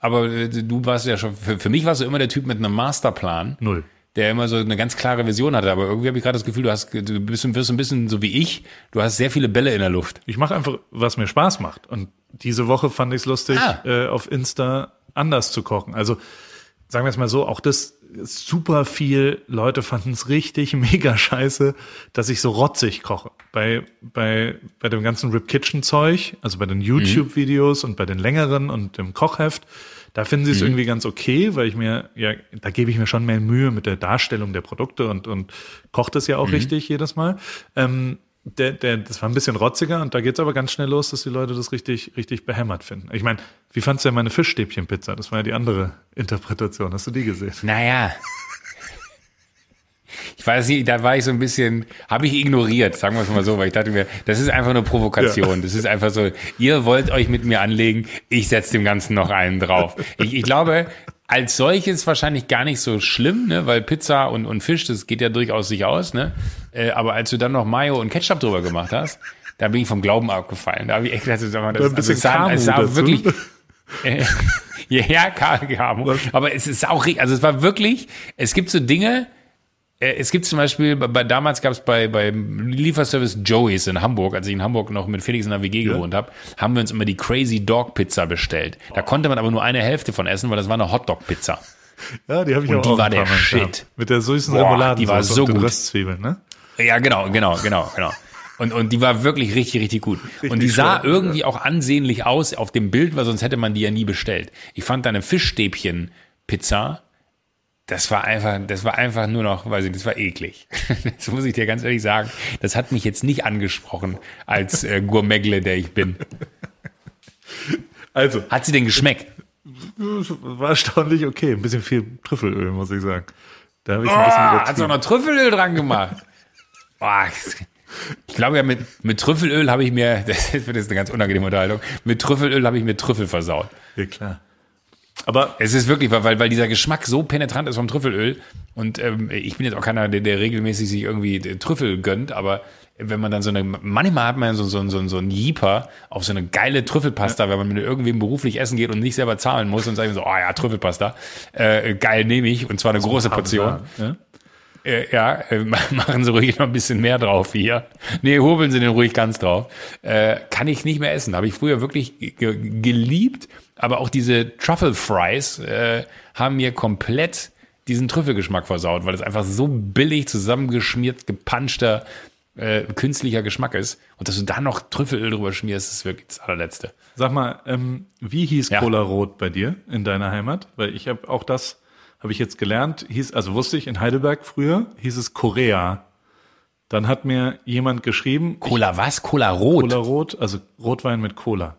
Aber äh, du warst ja schon, für, für mich warst du immer der Typ mit einem Masterplan. Null. Der immer so eine ganz klare Vision hatte. Aber irgendwie habe ich gerade das Gefühl, du hast, du bist, wirst ein bisschen so wie ich. Du hast sehr viele Bälle in der Luft. Ich mache einfach, was mir Spaß macht. Und diese Woche fand ich es lustig, Ah. äh, auf Insta anders zu kochen. Also sagen wir es mal so, auch das super viel Leute fanden es richtig mega scheiße, dass ich so rotzig koche. Bei, bei, bei dem ganzen Rip Kitchen Zeug, also bei den YouTube-Videos und bei den längeren und dem Kochheft, da finden sie es irgendwie ganz okay, weil ich mir, ja, da gebe ich mir schon mehr Mühe mit der Darstellung der Produkte und, und kocht es ja auch richtig jedes Mal. Ähm, der, der, das war ein bisschen rotziger und da geht's aber ganz schnell los, dass die Leute das richtig, richtig behämmert finden. Ich meine, wie fandst du denn meine Fischstäbchenpizza? Das war ja die andere Interpretation. Hast du die gesehen? Naja. Ich weiß nicht, da war ich so ein bisschen, habe ich ignoriert, sagen wir es mal so, weil ich dachte mir, das ist einfach eine Provokation. Das ist einfach so, ihr wollt euch mit mir anlegen, ich setze dem Ganzen noch einen drauf. Ich, ich glaube, als solches wahrscheinlich gar nicht so schlimm, ne? weil Pizza und, und Fisch, das geht ja durchaus sich aus. Ne? Äh, aber als du dann noch Mayo und Ketchup drüber gemacht hast, da bin ich vom Glauben abgefallen. Da habe ich echt gedacht, das, bisschen also es sah, es sah wirklich, [laughs] [laughs] äh, ja, Karl Gamo. Aber es ist auch, also es war wirklich, es gibt so Dinge, es gibt zum Beispiel, bei, damals gab es bei, beim Lieferservice Joey's in Hamburg, als ich in Hamburg noch mit Felix in der WG gewohnt habe, haben wir uns immer die Crazy Dog Pizza bestellt. Da konnte man aber nur eine Hälfte von essen, weil das war eine Hotdog Pizza. Ja, die habe ich Und auch die war der Shit. gehabt. Mit der süßen Remoulade. die war so gut. Röstzwiebeln, ne? Ja, genau, genau, genau, genau. Und, und die war wirklich richtig, richtig gut. und die sah schön, irgendwie auch ansehnlich aus auf dem Bild, weil sonst hätte man die ja nie bestellt. Ich fand deine Fischstäbchen-Pizza, das war einfach, das war einfach nur noch, weiß ich, das war eklig. [laughs] Das muss ich dir ganz ehrlich sagen. Das hat mich jetzt nicht angesprochen als äh, Gourmetle, der ich bin. Also, Hat sie denn geschmeckt? war erstaunlich okay. Ein bisschen viel Trüffelöl, muss ich sagen. Da habe ich Oh, ein bisschen hat sie auch übertrieben. noch Trüffelöl dran gemacht. Oh, ich glaube ja, mit, mit Trüffelöl habe ich mir, das [laughs] das ist eine ganz unangenehme Unterhaltung, mit Trüffelöl habe ich mir Trüffel versaut. Ja, klar. Aber Es ist wirklich, weil, weil dieser Geschmack so penetrant ist vom Trüffelöl. Und ähm, ich bin jetzt auch keiner, der, der regelmäßig sich irgendwie äh, Trüffel gönnt, aber wenn man dann so eine, manchmal hat man so, so, so, so einen Jeeper auf so eine geile Trüffelpasta, wenn man mit irgendwem beruflich essen geht und nicht selber zahlen muss und sagt so, oh ja, Trüffelpasta, äh, geil nehme ich und zwar eine große Portion. Ja? Äh, ja, äh, [laughs] machen Sie ruhig noch ein bisschen mehr drauf hier. Nee, hobeln Sie den ruhig ganz drauf. Äh, kann ich nicht mehr essen. Habe ich früher wirklich ge geliebt, aber auch diese Truffle Fries äh, haben mir komplett diesen Trüffelgeschmack versaut, weil es einfach so billig zusammengeschmiert, gepanschter, äh, künstlicher Geschmack ist. Und dass du da noch Trüffelöl drüber schmierst, ist wirklich das allerletzte. Sag mal, ähm, wie hieß Ja. Cola Rot bei dir in deiner Heimat? Weil ich habe auch das, habe ich jetzt gelernt, hieß, also wusste ich, in Heidelberg früher hieß es Korea. Dann hat mir jemand geschrieben, Cola was? Cola Rot? Cola Rot, also Rotwein mit Cola.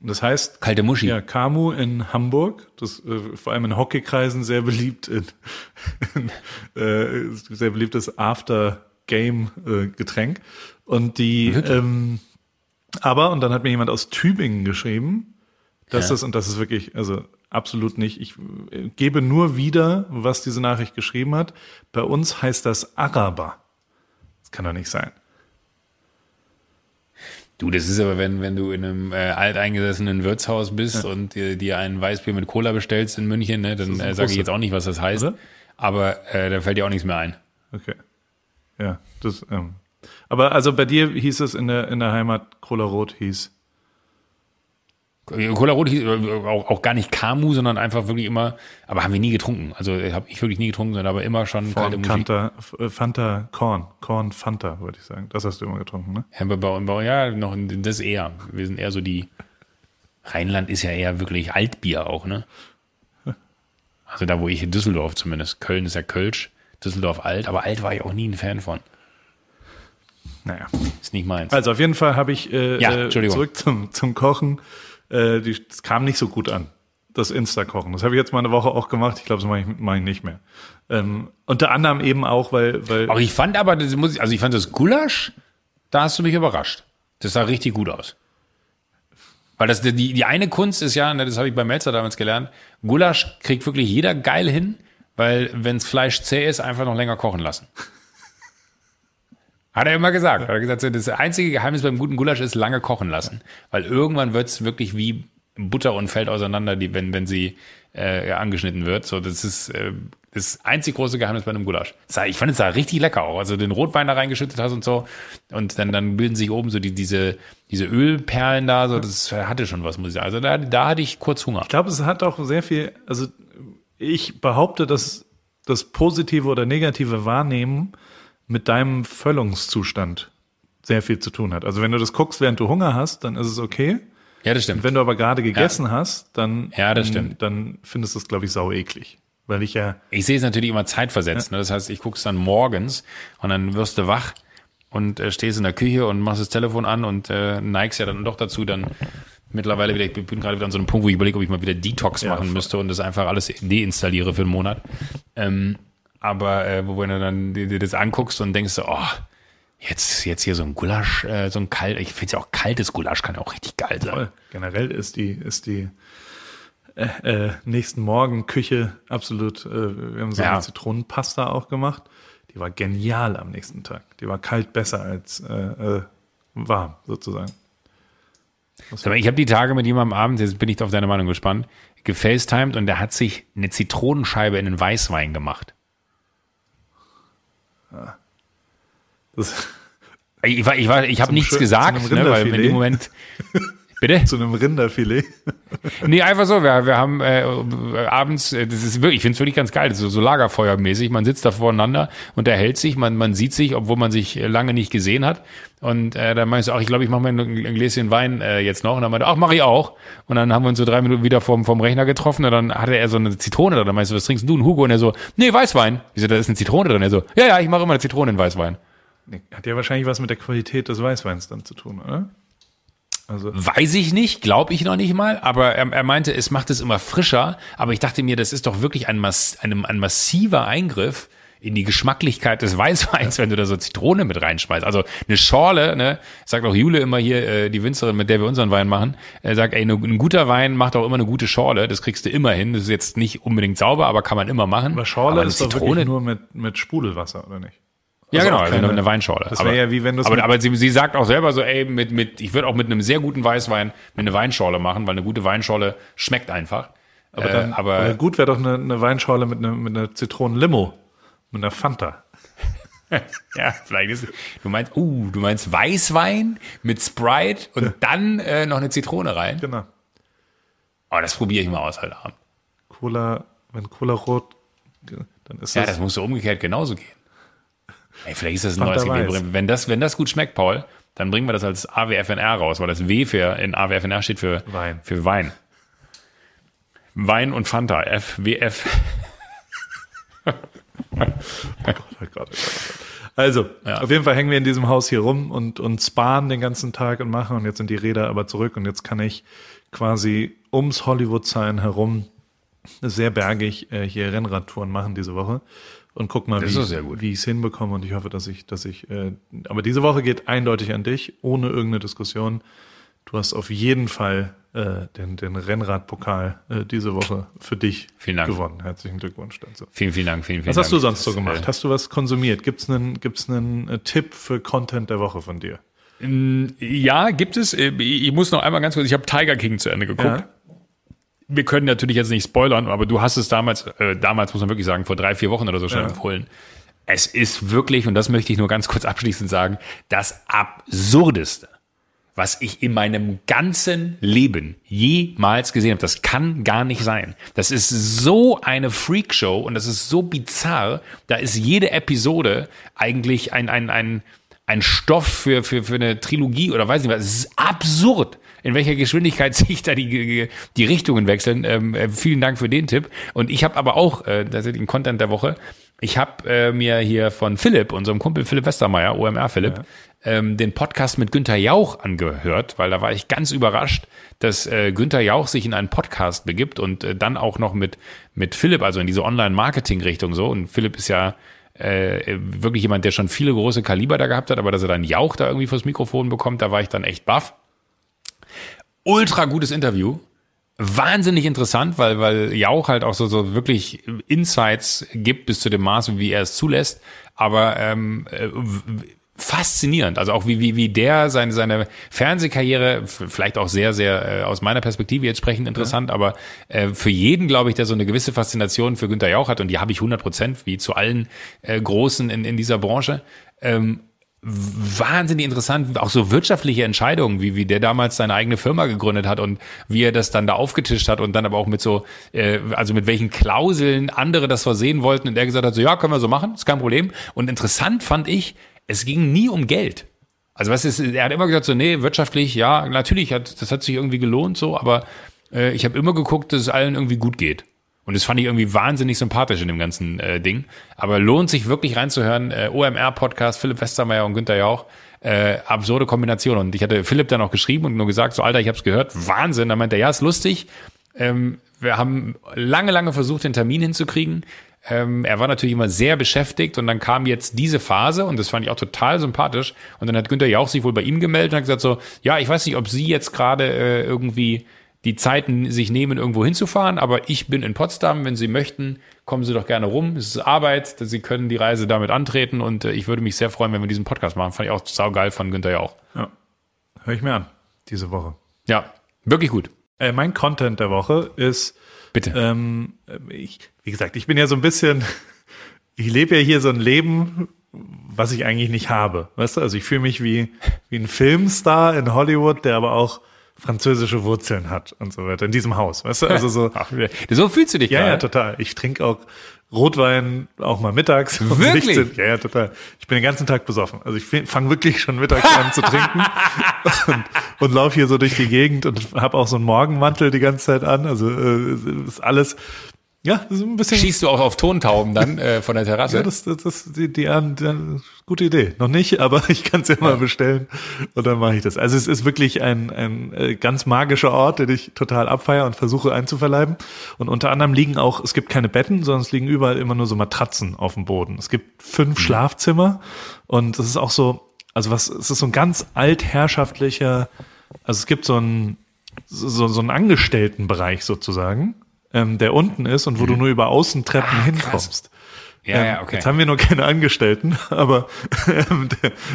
Das heißt, Kalte Muschi. ja, Kamu in Hamburg, das äh, vor allem in Hockeykreisen sehr beliebt, in, [laughs] in, äh, sehr beliebtes After-Game-Getränk. Und die, ähm, aber, und dann hat mir jemand aus Tübingen geschrieben, dass Ja. das, und das ist wirklich, also absolut nicht, ich äh, gebe nur wieder, was diese Nachricht geschrieben hat. Bei uns heißt das Araber. Das kann doch nicht sein. Du, das ist aber, wenn, wenn du in einem äh, alteingesessenen Wirtshaus bist und dir, dir ein Weißbier mit Cola bestellst in München, ne, dann äh, sage ich jetzt auch nicht, was das heißt. Oder? Aber äh, da fällt dir auch nichts mehr ein. Okay. Ja, das, ähm. Aber also bei dir hieß es in der, in der Heimat, Cola Rot hieß. Cola Rot hieß äh, auch, auch gar nicht Kamu, sondern einfach wirklich immer, aber haben wir nie getrunken. Also habe ich wirklich nie getrunken, sondern aber immer schon kalte Von Musik. Fanta, F- äh, Fanta Korn. Korn Fanta, würde ich sagen. Das hast du immer getrunken, ne? Ja, bei, bei, ja, noch das eher. Wir sind eher so die. Rheinland ist ja eher wirklich Altbier auch, ne? [laughs] Also da, wo ich in Düsseldorf zumindest. Köln ist ja Kölsch, Düsseldorf alt, aber alt war ich auch nie ein Fan von. Naja. Ist nicht meins. Also auf jeden Fall habe ich äh, Ja, äh, zurück zum, zum Kochen. Äh, die, das kam nicht so gut an. Das Insta-Kochen. Das habe ich jetzt mal eine Woche auch gemacht. Ich glaube, das mache ich, mach ich nicht mehr. Ähm, unter anderem eben auch, weil, weil Aber ich fand aber, das muss ich, also ich fand das Gulasch, da hast du mich überrascht. Das sah richtig gut aus. Weil das, die, die eine Kunst ist ja, ne, das habe ich bei Melzer damals gelernt, Gulasch kriegt wirklich jeder geil hin, weil wenns Fleisch zäh ist, einfach noch länger kochen lassen. Hat er immer gesagt. Hat er gesagt, das einzige Geheimnis beim guten Gulasch ist lange kochen lassen. Weil irgendwann wird's wirklich wie Butter und fällt auseinander, die, wenn, wenn sie äh, angeschnitten wird. So, das ist äh, das einzig große Geheimnis bei einem Gulasch. Ich fand es sah richtig lecker auch. Also den Rotwein da reingeschüttet hast und so. Und dann, dann bilden sich oben so die, diese, diese Ölperlen da. So, das hatte schon was, muss ich sagen. Also da, da hatte ich kurz Hunger. Ich glaube, es hat auch sehr viel, also ich behaupte, dass das positive oder negative Wahrnehmen mit deinem Völlungszustand sehr viel zu tun hat. Also wenn du das guckst, während du Hunger hast, dann ist es okay. Ja, das stimmt. Wenn du aber gerade gegessen hast, dann, Ja, das stimmt. dann findest du es, glaube ich, sau eklig. Weil ich ja, Ich sehe es natürlich immer zeitversetzt. Ne? Das heißt, ich gucke es dann morgens und dann wirst du wach und äh, stehst in der Küche und machst das Telefon an und äh, neigst ja dann doch dazu, dann mittlerweile wieder, ich bin gerade wieder an so einem Punkt, wo ich überlege, ob ich mal wieder Detox Ja, machen müsste und das einfach alles deinstalliere für einen Monat. Ähm, aber äh, wo wenn du dann dir das anguckst und denkst so, oh, jetzt, jetzt hier so ein Gulasch, äh, so ein kalt, ich finde ja auch kaltes Gulasch kann ja auch richtig geil sein. voll. generell ist die, ist die äh, äh, nächsten Morgen Küche absolut, äh, wir haben so Ja. eine Zitronenpasta auch gemacht. Die war genial am nächsten Tag. Die war kalt besser als äh, äh, warm, sozusagen. Ich habe die Tage mit jemandem am Abend, jetzt bin ich auf deine Meinung gespannt, gefacetimed und der hat sich eine Zitronenscheibe in den Weißwein gemacht. Das, [laughs] Ich, war, ich, war, ich habe nichts gesagt, ne, weil in dem Moment. [laughs] Bitte? zu einem Rinderfilet. [laughs] Nee, einfach so. Wir, wir haben äh, abends, äh, das ist wirklich, ich finde es wirklich ganz geil, das ist so, Lagerfeuermäßig. Man sitzt da voreinander, unterhält sich, man, man sieht sich, obwohl man sich lange nicht gesehen hat. Und äh, dann meinst du, ach, ich glaube, ich mache mir ein, ein Gläschen Wein äh, jetzt noch. Und dann meinte, ach, mache ich auch. Und dann haben wir uns so drei Minuten wieder vom, vom Rechner getroffen und dann hatte er so eine Zitrone da. Dann meinst du, was trinkst du? Und Hugo? Und er so, nee, Weißwein. Ich so, da ist eine Zitrone drin. Er so, ja, ja, ich mache immer eine Zitrone in Weißwein. Hat ja wahrscheinlich was mit der Qualität des Weißweins dann zu tun, oder? Also, Weiß ich nicht, glaube ich noch nicht mal, aber er, er meinte, es macht es immer frischer. Aber ich dachte mir, das ist doch wirklich ein, mass, ein, ein massiver Eingriff in die Geschmacklichkeit des Weißweins, wenn du da so Zitrone mit reinschmeißt. Also eine Schorle, ne, sagt auch Jule immer hier, äh, die Winzerin, mit der wir unseren Wein machen, äh, sagt, ey, ne, ein guter Wein macht auch immer eine gute Schorle, das kriegst du immer hin. Das ist jetzt nicht unbedingt sauber, aber kann man immer machen. aber Schorle aber ist doch wirklich nur mit, mit Sprudelwasser, oder nicht? Ja, Also genau, also keine- eine, eine Weinschorle. Das aber, wäre ja wie wenn du aber, aber sie, sie sagt auch selber so, ey, mit, mit, ich würde auch mit einem sehr guten Weißwein mir eine Weinschorle machen, weil eine gute Weinschorle schmeckt einfach. Aber, Äh, dann, aber aber gut wäre doch eine, eine Weinschorle mit einer, mit einer Zitronenlimo, mit einer Fanta. [laughs] ja, vielleicht ist du meinst, uh, du meinst Weißwein mit Sprite und dann äh, noch eine Zitrone rein. Genau. Oh, das probiere ich mal aus heute Abend. Cola, wenn Cola rot, dann ist Ja, das, das muss so umgekehrt genauso gehen. Ey, vielleicht ist das ein neues. Ding. Wenn das, wenn das gut schmeckt, Paul, dann bringen wir das als AWFNR raus, weil das W für in AWFNR steht für Wein. Für Wein. Wein und Fanta, FWF. Oh Gott, oh Gott, oh Gott. Also, Ja. auf jeden Fall hängen wir in diesem Haus hier rum und, und sparen den ganzen Tag und machen und jetzt sind die Räder aber zurück und jetzt kann ich quasi ums Hollywood-Sign herum sehr bergig äh, hier Rennradtouren machen diese Woche und guck mal, Das wie, ich es hinbekomme und ich hoffe, dass ich, dass ich, äh, aber diese Woche geht eindeutig an dich, ohne irgendeine Diskussion. Du hast auf jeden Fall äh, den, den Rennradpokal äh, diese Woche für dich gewonnen. Herzlichen Glückwunsch dazu. Vielen, vielen Dank, vielen, vielen Was Dank. hast du sonst so Das, gemacht? äh, Hast du was konsumiert? Gibt's einen, gibt's einen äh, Tipp für Content der Woche von dir? Ja, gibt es. Äh, Ich muss noch einmal ganz kurz, ich habe Tiger King zu Ende geguckt. Ja. Wir können natürlich jetzt nicht spoilern, aber du hast es damals, äh, damals muss man wirklich sagen, vor drei, vier Wochen oder so schon Ja. empfohlen. Es ist wirklich, und das möchte ich nur ganz kurz [laughs] abschließend sagen, das Absurdeste, was ich in meinem ganzen Leben jemals gesehen habe. Das kann gar nicht sein. Das ist so eine Freakshow und das ist so bizarr. Da ist jede Episode eigentlich ein, ein, ein, ein Stoff für, für, für eine Trilogie oder weiß nicht was. Es ist absurd, in welcher Geschwindigkeit [laughs] sich da die, die Richtungen wechseln. Ähm, äh, vielen Dank für den Tipp. Und ich habe aber auch äh, tatsächlich einen Content der Woche. Ich habe äh, mir hier von Philipp, unserem Kumpel Philipp Westermeier, OMR Philipp, ähm, den Podcast mit Günther Jauch angehört, weil da war ich ganz überrascht, dass äh, Günther Jauch sich in einen Podcast begibt und äh, dann auch noch mit, mit Philipp, also in diese Online-Marketing-Richtung so. Und Philipp ist ja äh, wirklich jemand, der schon viele große Kaliber da gehabt hat, aber dass er dann Jauch da irgendwie fürs Mikrofon bekommt, da war ich dann echt baff. Ultra gutes Interview. Wahnsinnig interessant, weil, weil Jauch halt auch so, so wirklich Insights gibt bis zu dem Maße, wie er es zulässt. Aber ähm, äh, faszinierend. Also auch wie, wie, wie der seine, seine Fernsehkarriere, vielleicht auch sehr, sehr äh, aus meiner Perspektive jetzt sprechend interessant, aber äh, für jeden, glaube ich, der so eine gewisse Faszination für Günther Jauch hat, und die habe ich 100 Prozent, wie zu allen äh, Großen in, in dieser Branche, ähm, wahnsinnig interessant, auch so wirtschaftliche Entscheidungen, wie, wie der damals seine eigene Firma gegründet hat und wie er das dann da aufgetischt hat und dann aber auch mit so, äh, also mit welchen Klauseln andere das versehen wollten und er gesagt hat, so ja, können wir so machen, ist kein Problem. Und interessant fand ich, es ging nie um Geld. Also was ist, er hat immer gesagt, so, nee, wirtschaftlich, ja, natürlich, hat, das hat sich irgendwie gelohnt, so, aber äh, ich habe immer geguckt, dass es allen irgendwie gut geht. Und das fand ich irgendwie wahnsinnig sympathisch in dem ganzen äh, Ding. Aber lohnt sich wirklich reinzuhören. Äh, OMR-Podcast, Philipp Westermeier und Günther Jauch. Äh, absurde Kombination. Und ich hatte Philipp dann auch geschrieben und nur gesagt, so Alter, ich hab's gehört. Wahnsinn. Dann meinte er, ja, ist lustig. Ähm, wir haben lange, lange versucht, den Termin hinzukriegen. Ähm, er war natürlich immer sehr beschäftigt und dann kam jetzt diese Phase und das fand ich auch total sympathisch. Und dann hat Günther Jauch sich wohl bei ihm gemeldet und hat gesagt so, ja, ich weiß nicht, ob Sie jetzt gerade äh, irgendwie die Zeiten sich nehmen, irgendwo hinzufahren, aber ich bin in Potsdam. Wenn Sie möchten, kommen Sie doch gerne rum. Es ist Arbeit, Sie können die Reise damit antreten und äh, ich würde mich sehr freuen, wenn wir diesen Podcast machen. Fand ich auch saugeil von Günther Jauch. Ja. Hör ich mir an, diese Woche. Ja, wirklich gut. Äh, mein Content der Woche ist, Bitte. ähm, ich, wie gesagt, ich bin ja so ein bisschen, [laughs] ich lebe ja hier so ein Leben, was ich eigentlich nicht habe. Weißt du, also ich fühle mich wie, wie ein Filmstar in Hollywood, der aber auch französische Wurzeln hat und so weiter in diesem Haus. Weißt du, also so. [laughs] So fühlst du dich Ja, gerade. ja, total. Ich trinke auch Rotwein auch mal mittags. [laughs] um Wirklich? 16. Ja, ja, total. Ich bin den ganzen Tag besoffen. Also ich fange wirklich schon mittags an zu trinken [laughs] und, und laufe hier so durch die Gegend und habe auch so einen Morgenmantel die ganze Zeit an. Also äh, ist alles, ja, ist ein bisschen. Schießt du auch auf Tontauben dann äh, von der Terrasse? Ja, das, das, das die, die, die, die gute Idee. Noch nicht, aber [laughs] ich kann es ja mal bestellen und dann mache ich das. Also es ist wirklich ein, ein äh, ganz magischer Ort, den ich total abfeier und versuche einzuverleiben. Und unter anderem liegen auch, es gibt keine Betten, sondern es liegen überall immer nur so Matratzen auf dem Boden. Es gibt fünf Schlafzimmer und es ist auch so, also was, es ist so ein ganz altherrschaftlicher, also es gibt so einen, so, so einen Angestelltenbereich sozusagen, ähm, der unten ist und wo du nur über Außentreppen hinkommst. ja, Ähm, ja, okay. Jetzt haben wir nur keine Angestellten, [laughs] aber ähm,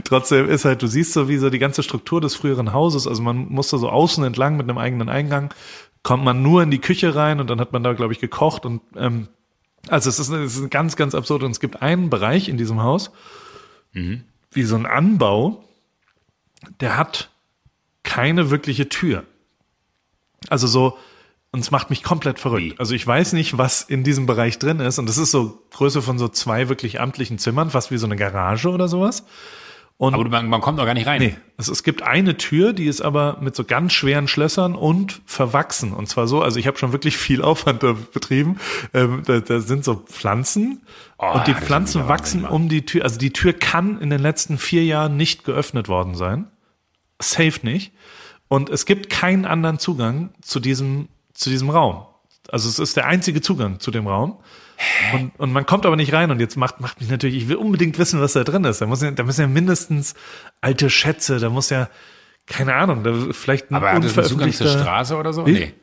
trotzdem ist halt, du siehst so wie so die ganze Struktur des früheren Hauses, also man musste so außen entlang mit einem eigenen Eingang, kommt man nur in die Küche rein und dann hat man da, glaube ich, gekocht und ähm, also es ist, es ist ganz, ganz absurd und es gibt einen Bereich in diesem Haus, wie so ein Anbau, der hat keine wirkliche Tür. Also so, und es macht mich komplett verrückt. Also ich weiß nicht, was in diesem Bereich drin ist. Und das ist so Größe von so zwei wirklich amtlichen Zimmern, fast wie so eine Garage oder sowas. Und Aber man, man kommt doch gar nicht rein. nee, es, es gibt eine Tür, die ist aber mit so ganz schweren Schlössern und verwachsen. Und zwar so, also ich habe schon wirklich viel Aufwand da betrieben. Ähm, da, da sind so Pflanzen Oh, und die Pflanzen wachsen um die Tür. Also die Tür kann in den letzten vier Jahren nicht geöffnet worden sein. Safe nicht. Und es gibt keinen anderen Zugang zu diesem, zu diesem Raum. Also es ist der einzige Zugang zu dem Raum. Und, und man kommt aber nicht rein. Und jetzt macht, macht mich natürlich, ich will unbedingt wissen, was da drin ist. Da, muss ja, da müssen ja mindestens alte Schätze, da muss ja, keine Ahnung, da vielleicht ein Aber hat das einen Zugang zur Straße oder so? Wie? Nee.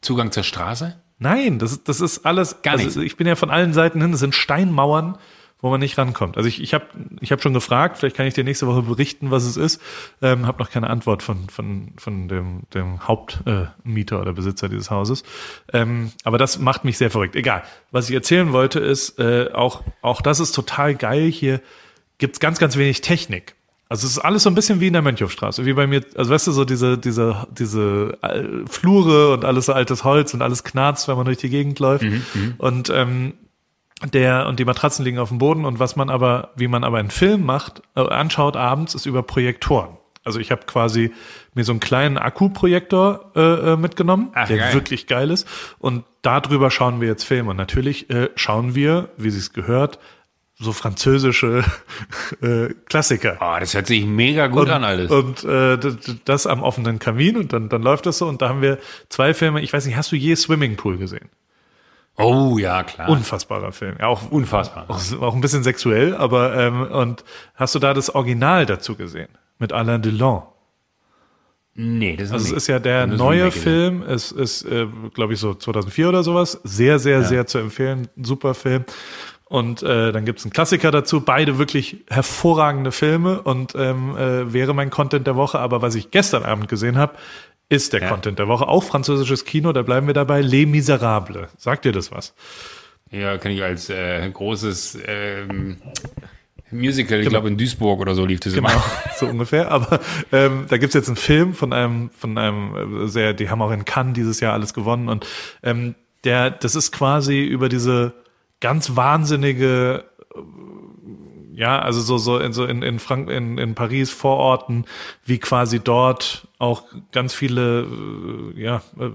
Zugang zur Straße? Nein, das, ist- das ist alles. Gar also. Ich bin ja von allen Seiten hin. Das sind Steinmauern, wo man nicht rankommt. Also ich, ich habe ich hab schon gefragt. Vielleicht kann ich dir nächste Woche berichten, was es ist. Ähm, habe noch keine Antwort von von von dem dem Hauptmieter äh, oder Besitzer dieses Hauses. Ähm, aber das macht mich sehr verrückt. Egal. Was ich erzählen wollte ist äh, auch auch das ist total geil. Hier gibt's ganz ganz wenig Technik. Also es ist alles so ein bisschen wie in der Mönchhofstraße, wie bei mir, also weißt du, so diese, diese, diese äh, Flure und alles so altes Holz und alles knarzt, wenn man durch die Gegend läuft. und ähm, der und die Matratzen liegen auf dem Boden und was man aber, wie man aber einen Film macht, äh, anschaut abends, ist über Projektoren. Also ich habe quasi mir so einen kleinen Akkuprojektor äh, äh, mitgenommen, Ach, der geil. wirklich geil ist. Und darüber schauen wir jetzt Filme. Und natürlich äh, schauen wir, wie sie es gehört, so französische [laughs] äh, Klassiker. Oh, das hört sich mega gut an alles. Und äh, das am offenen Kamin und dann, dann läuft das so. Und da haben wir zwei Filme. Ich weiß nicht, hast du je Swimming Pool gesehen? Oh, ja, klar. Unfassbarer Film. Ja, auch Unfassbar. auch, auch ein bisschen sexuell, aber ähm, und hast du da das Original dazu gesehen? Mit Alain Delon. nee, das ist, Also es ist ja der neue. Film, es ist, äh, glaube ich, so 2004 oder sowas. Sehr, sehr, sehr zu empfehlen. Super Film. Und äh, dann gibt's einen Klassiker dazu. Beide wirklich hervorragende Filme und ähm, äh, wäre mein Content der Woche. Aber was ich gestern Abend gesehen habe, ist der Ja. Content der Woche. Auch französisches Kino, da bleiben wir dabei. Les Miserables. Sagt dir das was? Ja, kenne ich als äh, großes ähm, Musical, ich glaube in Duisburg oder so lief das Genau, immer. [laughs] so ungefähr. Aber ähm, da gibt's jetzt einen Film von einem, von einem äh, sehr, die haben auch in Cannes dieses Jahr alles gewonnen und ähm, der, das ist quasi über diese ganz wahnsinnige ja, also so, so in, so in, in, Frank in, in Paris Vororten, wie quasi dort auch ganz viele, äh, ja, äh,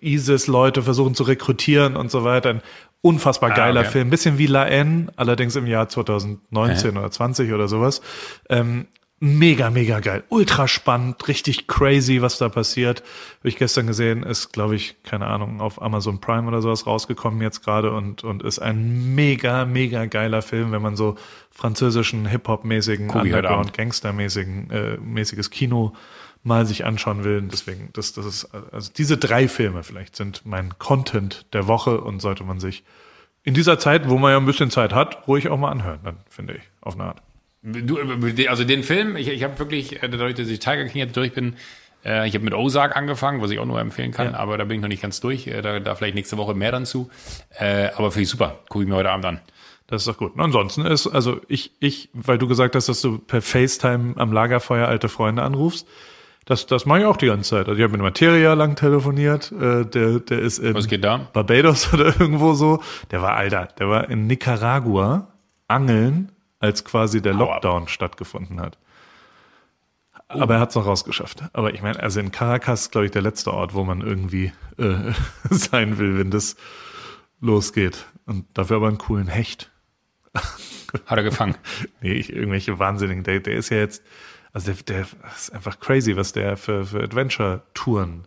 ISIS-Leute versuchen zu rekrutieren und so weiter. Ein unfassbar geiler okay. Film. Ein bisschen wie La N, allerdings im Jahr 2019 oder 20 oder sowas. Ähm, mega, mega geil. Ultra spannend, richtig crazy, was da passiert. Habe ich gestern gesehen, ist, glaube ich, keine Ahnung, auf Amazon Prime oder sowas rausgekommen jetzt gerade und, und ist ein mega, mega geiler Film, wenn man so französischen Hip-Hop-mäßigen, Abend. Underground-Gangster-mäßigen, äh, mäßiges Kino mal sich anschauen will. Deswegen, das, das ist, also diese drei Filme vielleicht sind mein Content der Woche und sollte man sich in dieser Zeit, wo man ja ein bisschen Zeit hat, ruhig auch mal anhören, dann finde ich, auf eine Art. Du, also den Film, ich, ich habe wirklich, äh, dadurch, dass ich Tiger King jetzt durch bin, äh, ich habe mit Ozark angefangen, was ich auch nur empfehlen kann, Ja. aber da bin ich noch nicht ganz durch. Äh, da, da vielleicht nächste Woche mehr dann zu. Äh, aber finde ich super. Gucke ich mir heute Abend an. Das ist doch gut. Und ansonsten ist, also ich, ich, weil du gesagt hast, dass du per FaceTime am Lagerfeuer alte Freunde anrufst, das, das mache ich auch die ganze Zeit. Also ich habe mit Materia lang telefoniert, äh, der, der ist in Was geht da? Barbados [laughs] oder irgendwo so. Der war, Alter, der war in Nicaragua angeln, als quasi der. Lockdown stattgefunden hat. Aber er hat es noch rausgeschafft. Aber ich meine, also in Caracas ist, glaube ich, der letzte Ort, wo man irgendwie äh, [laughs] sein will, wenn das losgeht. Und dafür aber einen coolen Hecht. Hat er gefangen. [laughs] Nee, ich, irgendwelche Wahnsinnigen. Der, der ist ja jetzt, also der, der ist einfach crazy, was der für, für Adventure-Touren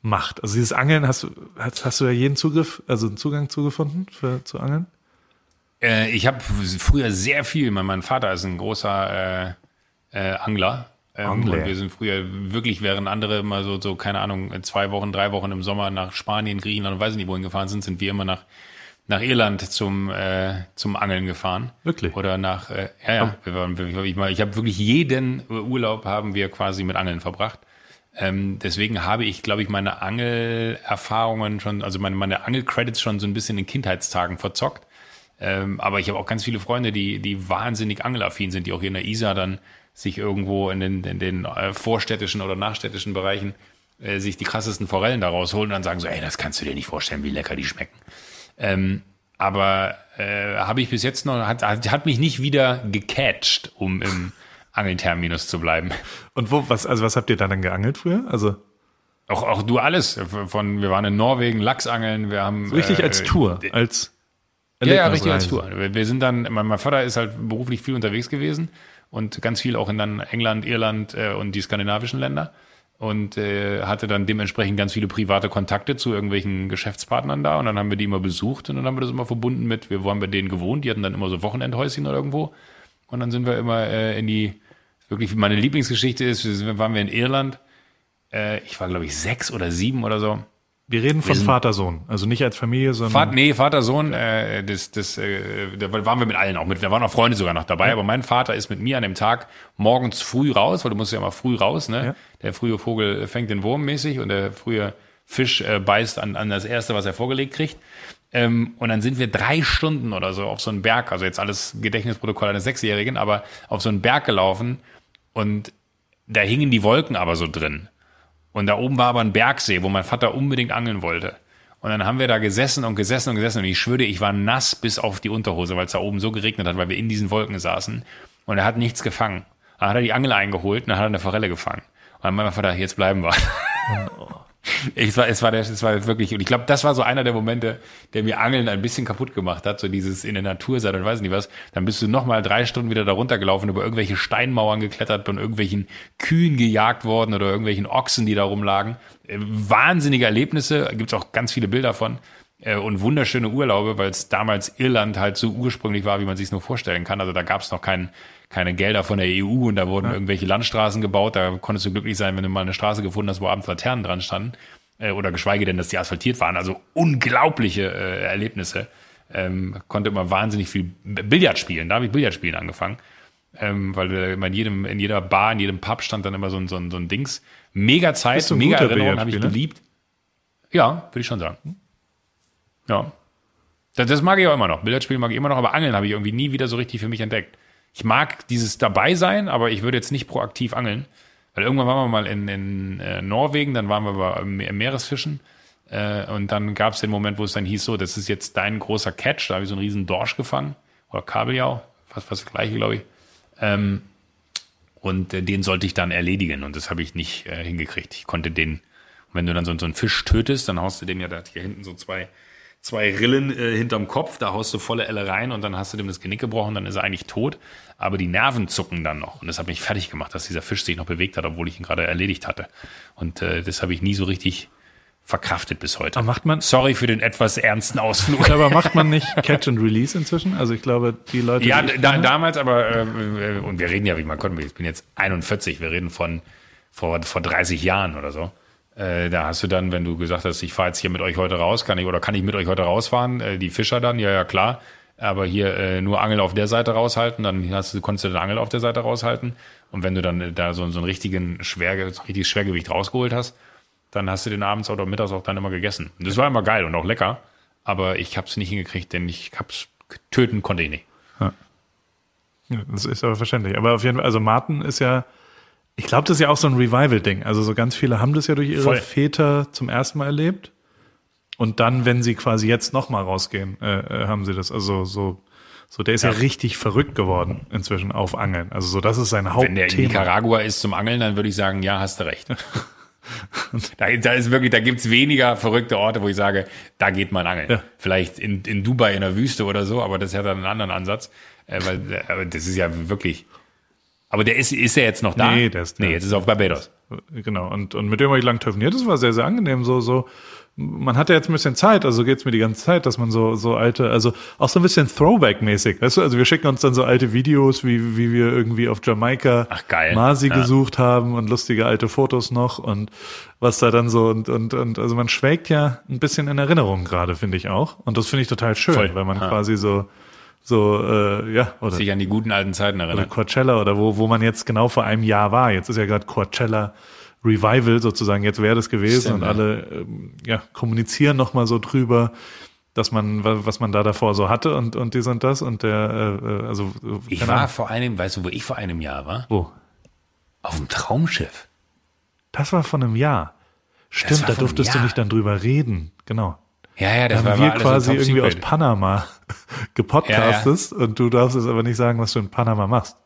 macht. Also dieses Angeln, hast du, hast, hast du da jeden Zugriff, also einen Zugang zugefunden für, zu Angeln? Äh, ich habe früher sehr viel, mein, mein Vater ist ein großer äh, äh, Angler. Ähm. Und wir sind früher wirklich, während andere immer so, so, keine Ahnung, zwei Wochen, drei Wochen im Sommer nach Spanien, Griechenland und weiß nicht wohin gefahren sind, sind wir immer nach, nach Irland zum, äh, zum Angeln gefahren. Wirklich? Oder nach, äh, ja, ja, wir waren, ich, ich habe wirklich jeden Urlaub haben wir quasi mit Angeln verbracht. Ähm, deswegen habe ich, glaube ich, meine Angelerfahrungen schon, also meine, meine Angelcredits schon so ein bisschen in Kindheitstagen verzockt. Ähm, aber ich habe auch ganz viele Freunde, die, die wahnsinnig angelaffin sind, die auch hier in der Isar dann sich irgendwo in den, in den äh, vorstädtischen oder nachstädtischen Bereichen äh, sich die krassesten Forellen da rausholen und dann sagen so, ey, das kannst du dir nicht vorstellen, wie lecker die schmecken. Ähm, aber äh, habe ich bis jetzt noch, hat, hat, hat mich nicht wieder gecatcht, um im Angelterminus zu bleiben. Und wo, was, also was habt ihr da dann geangelt früher? Also Auch, auch du alles. Von, wir waren in Norwegen, Lachsangeln, wir haben. richtig äh, als Tour, als Ja, ja, richtig als. Tour. Wir, sind dann, mein, Vater ist halt beruflich viel unterwegs gewesen und ganz viel auch in dann England, Irland äh, und die skandinavischen Länder und äh, hatte dann dementsprechend ganz viele private Kontakte zu irgendwelchen Geschäftspartnern da und dann haben wir die immer besucht und dann haben wir das immer verbunden mit, wir waren bei denen gewohnt, die hatten dann immer so Wochenendhäuschen oder irgendwo und dann sind wir immer äh, in die, wirklich meine Lieblingsgeschichte ist, waren wir in Irland, äh, ich war glaube ich sechs oder sieben oder so Wir reden von Vater-Sohn, also nicht als Familie, sondern Vater, nee, Vater, Sohn, äh, das, das, äh, da waren wir mit allen auch mit, da waren auch Freunde sogar noch dabei, aber mein Vater ist mit mir an dem Tag morgens früh raus, weil du musst ja immer früh raus, ne? Ja. Der frühe Vogel fängt den Wurm mäßig und der frühe Fisch äh, beißt an, an das erste, was er vorgelegt kriegt. Ähm, und dann sind wir drei Stunden oder so auf so einen Berg, also jetzt alles Gedächtnisprotokoll eines Sechsjährigen, aber auf so einen Berg gelaufen und da hingen die Wolken aber so drin. Und da oben war aber ein Bergsee, wo mein Vater unbedingt angeln wollte. Und dann haben wir da gesessen und gesessen und gesessen. Und ich schwöre, ich war nass bis auf die Unterhose, weil es da oben so geregnet hat, weil wir in diesen Wolken saßen. Und er hat nichts gefangen. Dann hat er die Angel eingeholt und dann hat er eine Forelle gefangen. Und dann mein Vater, jetzt bleiben wir. Ich war, es war, der, es war wirklich, und ich glaube, das war so einer der Momente, der mir Angeln ein bisschen kaputt gemacht hat, so dieses in der Natur sein und weiß nicht was. Dann bist du nochmal drei Stunden wieder da runtergelaufen, über irgendwelche Steinmauern geklettert, von irgendwelchen Kühen gejagt worden oder irgendwelchen Ochsen, die da rumlagen. Äh, Wahnsinnige Erlebnisse, gibt's auch ganz viele Bilder von. Äh, Und wunderschöne Urlaube, weil es damals Irland halt so ursprünglich war, wie man sich nur vorstellen kann. Also da gab's noch kein, keine Gelder von der EU und da wurden irgendwelche Landstraßen gebaut. Da konntest du glücklich sein, wenn du mal eine Straße gefunden hast, wo abends Laternen dran standen. Äh, oder geschweige denn, dass die asphaltiert waren. Also unglaubliche äh, Erlebnisse. Ähm, konnte immer wahnsinnig viel Billard spielen. Da habe ich Billard spielen angefangen. Ähm, weil äh, in, jedem, in jeder Bar, in jedem Pub stand dann immer so ein, so ein, so ein Dings. Mega Zeit, mega Erinnerung, habe ich geliebt. Ja, würde ich schon sagen. Ja. Das, das mag ich auch immer noch. Billardspielen mag ich immer noch, aber Angeln habe ich irgendwie nie wieder so richtig für mich entdeckt. Ich mag dieses dabei sein, aber ich würde jetzt nicht proaktiv angeln. Weil irgendwann waren wir mal in, in äh, Norwegen, dann waren wir bei im Meeresfischen. Äh, und dann gab es den Moment, wo es dann hieß, so, das ist jetzt dein großer Catch. Da habe ich so einen riesen Dorsch gefangen. Oder Kabeljau, fast, fast das gleiche, glaube ich. Ähm, und äh, den sollte ich dann erledigen. Und das habe ich nicht äh, hingekriegt. Ich konnte den, und wenn du dann so, so einen Fisch tötest, dann haust du den ja, da hier hinten so zwei, zwei Rillen äh, hinterm Kopf, da haust du volle Elle rein und dann hast du dem das Genick gebrochen, dann ist er eigentlich tot. Aber die Nerven zucken dann noch. Und das hat mich fertig gemacht, dass dieser Fisch sich noch bewegt hat, obwohl ich ihn gerade erledigt hatte. Und äh, das habe ich nie so richtig verkraftet bis heute. Aber macht man, Sorry für den etwas ernsten Ausflug. aber macht man nicht Catch and Release inzwischen? Also ich glaube, die Leute. Ja, die da, damals aber, äh, und wir reden ja, wie man konnte, ich bin jetzt 41, wir reden von vor, vor 30 Jahren oder so. Äh, da hast du dann, wenn du gesagt hast, ich fahre jetzt hier mit euch heute raus, kann ich oder kann ich mit euch heute rausfahren? Äh, die Fischer dann, ja, ja, klar. Aber hier äh, nur Angel auf der Seite raushalten, dann hast du, konntest du den Angel auf der Seite raushalten. Und wenn du dann äh, da so, so einen richtigen Schwer, so ein richtiges Schwergewicht rausgeholt hast, dann hast du den abends oder mittags auch dann immer gegessen. Das war immer geil und auch lecker. Aber ich habe es nicht hingekriegt, denn ich habe es töten konnte ich nicht. Ja, das ist aber verständlich. Aber auf jeden Fall, also Martin ist ja, ich glaube, das ist ja auch so ein Revival-Ding. Also so ganz viele haben das ja durch ihre Voll. Väter zum ersten Mal erlebt. Und dann, wenn sie quasi jetzt nochmal rausgehen, äh, äh, haben sie das. Also so, so der ist ja. Ja. richtig verrückt geworden inzwischen auf Angeln. Also so, das ist sein Wenn der in Hauptthema. Nicaragua ist zum Angeln, dann würde ich sagen, ja, hast du recht. [laughs] da, da ist wirklich, da gibt's weniger verrückte Orte, wo ich sage, da geht man angeln. Ja. Vielleicht in, in Dubai in der Wüste oder so, aber das hat dann einen anderen Ansatz. Äh, weil, äh, aber das ist ja wirklich. Aber der ist, ist er jetzt noch da? Nee, der ist- Nee, jetzt ist er auf Barbados. Genau, und, und mit dem habe ich lang telefoniert, das war sehr, sehr angenehm. So, so, man hatte jetzt ein bisschen Zeit, also geht's mir die ganze Zeit, dass man so, so alte, also auch so ein bisschen Throwback-mäßig, weißt du, also wir schicken uns dann so alte Videos, wie, wie wir irgendwie auf Jamaika Ach, geil. Masi Ja. gesucht haben und lustige alte Fotos noch und was da dann so und, und, und also man schwelgt ja ein bisschen in Erinnerung gerade, finde ich auch. Und das finde ich total schön, Voll. weil man Ja. quasi so, so, äh, ja, oder Sich an die guten alten Zeiten oder erinnern. Coachella oder wo, wo man jetzt genau vor einem Jahr war. Jetzt ist ja gerade Coachella Revival sozusagen, jetzt wäre das gewesen Stimmt, und alle ähm, ja, kommunizieren nochmal so drüber, dass man, wa- was man da davor so hatte und, und dies und das und der, äh, äh, also äh, Ich war Ahnung. vor einem, weißt du, wo ich vor einem Jahr war? Wo? Auf dem Traumschiff. Das war von einem Jahr. Stimmt, da durftest du nicht dann drüber reden. Genau. Ja, ja, das haben war wir quasi irgendwie aus secret. Panama [laughs] gepodcastet und du darfst es aber nicht sagen, was du in Panama machst.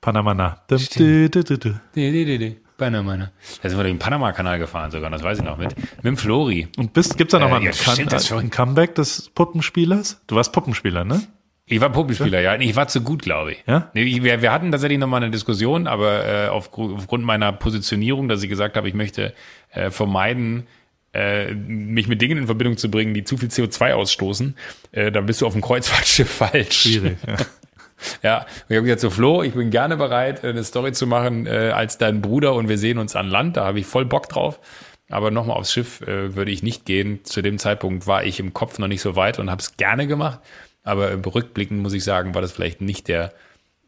Panama na. Dum, du, du, du, du. Die, die, die, die. Panama. ne? Da sind wir durch den Panama-Kanal gefahren sogar, das weiß ich noch, mit, mit dem Flori. Und bist, gibt's da noch Äh, ja, ein, ein. Comeback des Puppenspielers? Du warst Puppenspieler, ne? Ich war Puppenspieler, ja. Ich war zu gut, glaube ich. Ja? Wir, wir hatten tatsächlich nochmal eine Diskussion, aber äh, aufgru- aufgrund meiner Positionierung, dass ich gesagt habe, ich möchte äh, vermeiden, äh, mich mit Dingen in Verbindung zu bringen, die zu viel CO2 ausstoßen, äh, da bist du auf dem Kreuzfahrtschiff [laughs] falsch. Schwierig. Ja. [laughs] Ja, und ich habe gesagt, so Flo, ich bin gerne bereit, eine Story zu machen äh, als dein Bruder und wir sehen uns an Land. Da habe ich voll Bock drauf. Aber nochmal aufs Schiff äh, würde ich nicht gehen. Zu dem Zeitpunkt war ich im Kopf noch nicht so weit und habe es gerne gemacht. Aber im Rückblicken muss ich sagen, war das vielleicht nicht der,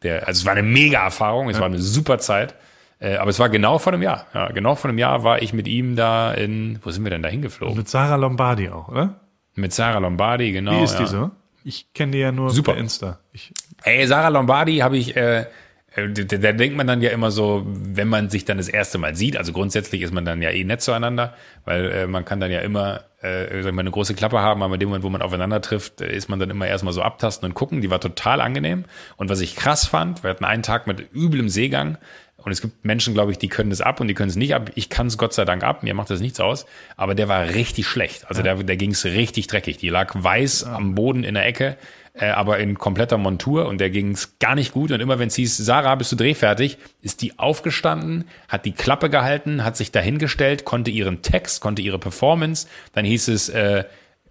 der, also es war eine mega Erfahrung, es war eine super Zeit. Äh, aber es war genau vor einem Jahr. Ja, genau vor einem Jahr war ich mit ihm da in, wo sind wir denn da hingeflogen? Mit Sarah Lombardi auch, oder? Mit Sarah Lombardi, genau. Wie ist ja. die so? Ich kenne die ja nur Super. per Insta. Ich, Ey, Sarah Lombardi habe ich, äh, äh, da, da denkt man dann ja immer so, wenn man sich dann das erste Mal sieht, also grundsätzlich ist man dann ja eh nett zueinander, weil äh, man kann dann ja immer, äh, sag ich mal, eine große Klappe haben, aber in dem Moment, wo man aufeinander trifft, äh, ist man dann immer erstmal so abtasten und gucken. Die war total angenehm. Und was ich krass fand, wir hatten einen Tag mit üblem Seegang und es gibt Menschen, glaube ich, die können das ab und die können es nicht ab. Ich kann es Gott sei Dank ab, mir macht das nichts aus. Aber der war richtig schlecht. Also der, der ging es richtig dreckig. Die lag weiß am Boden in der Ecke, äh, aber in kompletter Montur und der ging es gar nicht gut. Und immer wenn es hieß, Sarah, bist du drehfertig, ist die aufgestanden, hat die Klappe gehalten, hat sich dahingestellt, konnte ihren Text, konnte ihre Performance. Dann hieß es, äh,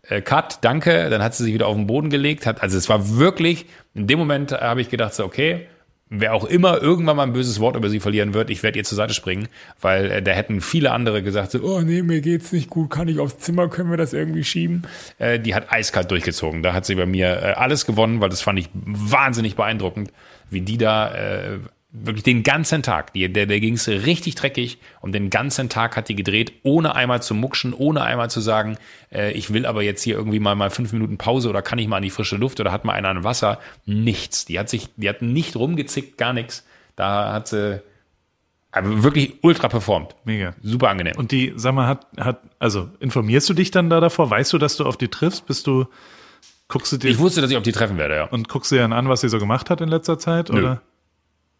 äh, Cut, danke. Dann hat sie sich wieder auf den Boden gelegt. Hat, also es war wirklich, in dem Moment habe ich gedacht, so, okay, wer auch immer irgendwann mal ein böses Wort über sie verlieren wird, ich werde ihr zur Seite springen, weil äh, da hätten viele andere gesagt, so, oh nee, mir geht's nicht gut, kann ich aufs Zimmer, können wir das irgendwie schieben? Äh, die hat eiskalt durchgezogen. Da hat sie bei mir äh, alles gewonnen, weil das fand ich wahnsinnig beeindruckend, wie die da äh, wirklich den ganzen Tag, die, der, der ging's richtig dreckig und den ganzen Tag hat die gedreht, ohne einmal zu muckschen, ohne einmal zu sagen, äh, ich will aber jetzt hier irgendwie mal mal fünf Minuten Pause oder kann ich mal an die frische Luft oder hat mal einer an Wasser. Nichts. Die hat sich, die hat nicht rumgezickt, gar nichts. Da hat sie aber wirklich ultra performt. mega. Super angenehm. Und die, sag mal, hat, hat, also informierst du dich dann da davor? Weißt du, dass du auf die triffst? Bist du, guckst du dir ich wusste, dass ich auf die treffen werde, ja. und guckst dir dann an, was sie so gemacht hat in letzter Zeit? Oder?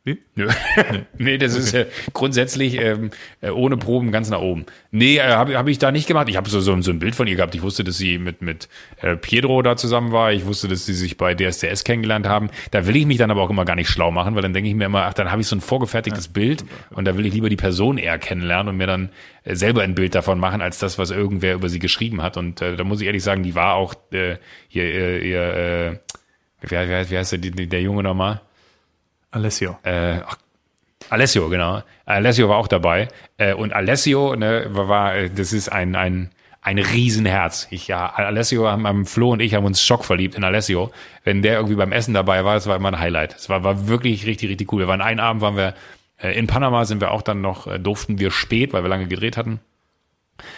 Wie? Nö. [laughs] nee, das ist äh, grundsätzlich ähm, äh, ohne Proben ganz nach oben. Nee, äh, habe hab ich da nicht gemacht. Ich habe so, so, so ein Bild von ihr gehabt. Ich wusste, dass sie mit, mit äh, Pietro da zusammen war. Ich wusste, dass sie sich bei DSDS kennengelernt haben. Da will ich mich dann aber auch immer gar nicht schlau machen, weil dann denke ich mir immer, ach, dann habe ich so ein vorgefertigtes Bild und da will ich lieber die Person eher kennenlernen und mir dann äh, selber ein Bild davon machen, als das, was irgendwer über sie geschrieben hat. Und äh, da muss ich ehrlich sagen, die war auch äh, hier, äh, ihr, äh, wie, wie, wie heißt der, der Junge nochmal? Alessio. äh, ach, Alessio, genau. Alessio war auch dabei. Äh, und Alessio, ne, war, war, äh, das ist ein, ein, ein Riesenherz. Ich, ja, Alessio, haben, Flo und ich haben uns schockverliebt in Alessio. Wenn der irgendwie beim Essen dabei war, das war immer ein Highlight. Es war, war wirklich richtig, richtig cool. Wir waren einen Abend, waren wir äh, in Panama, sind wir auch dann noch, äh, durften wir spät, weil wir lange gedreht hatten.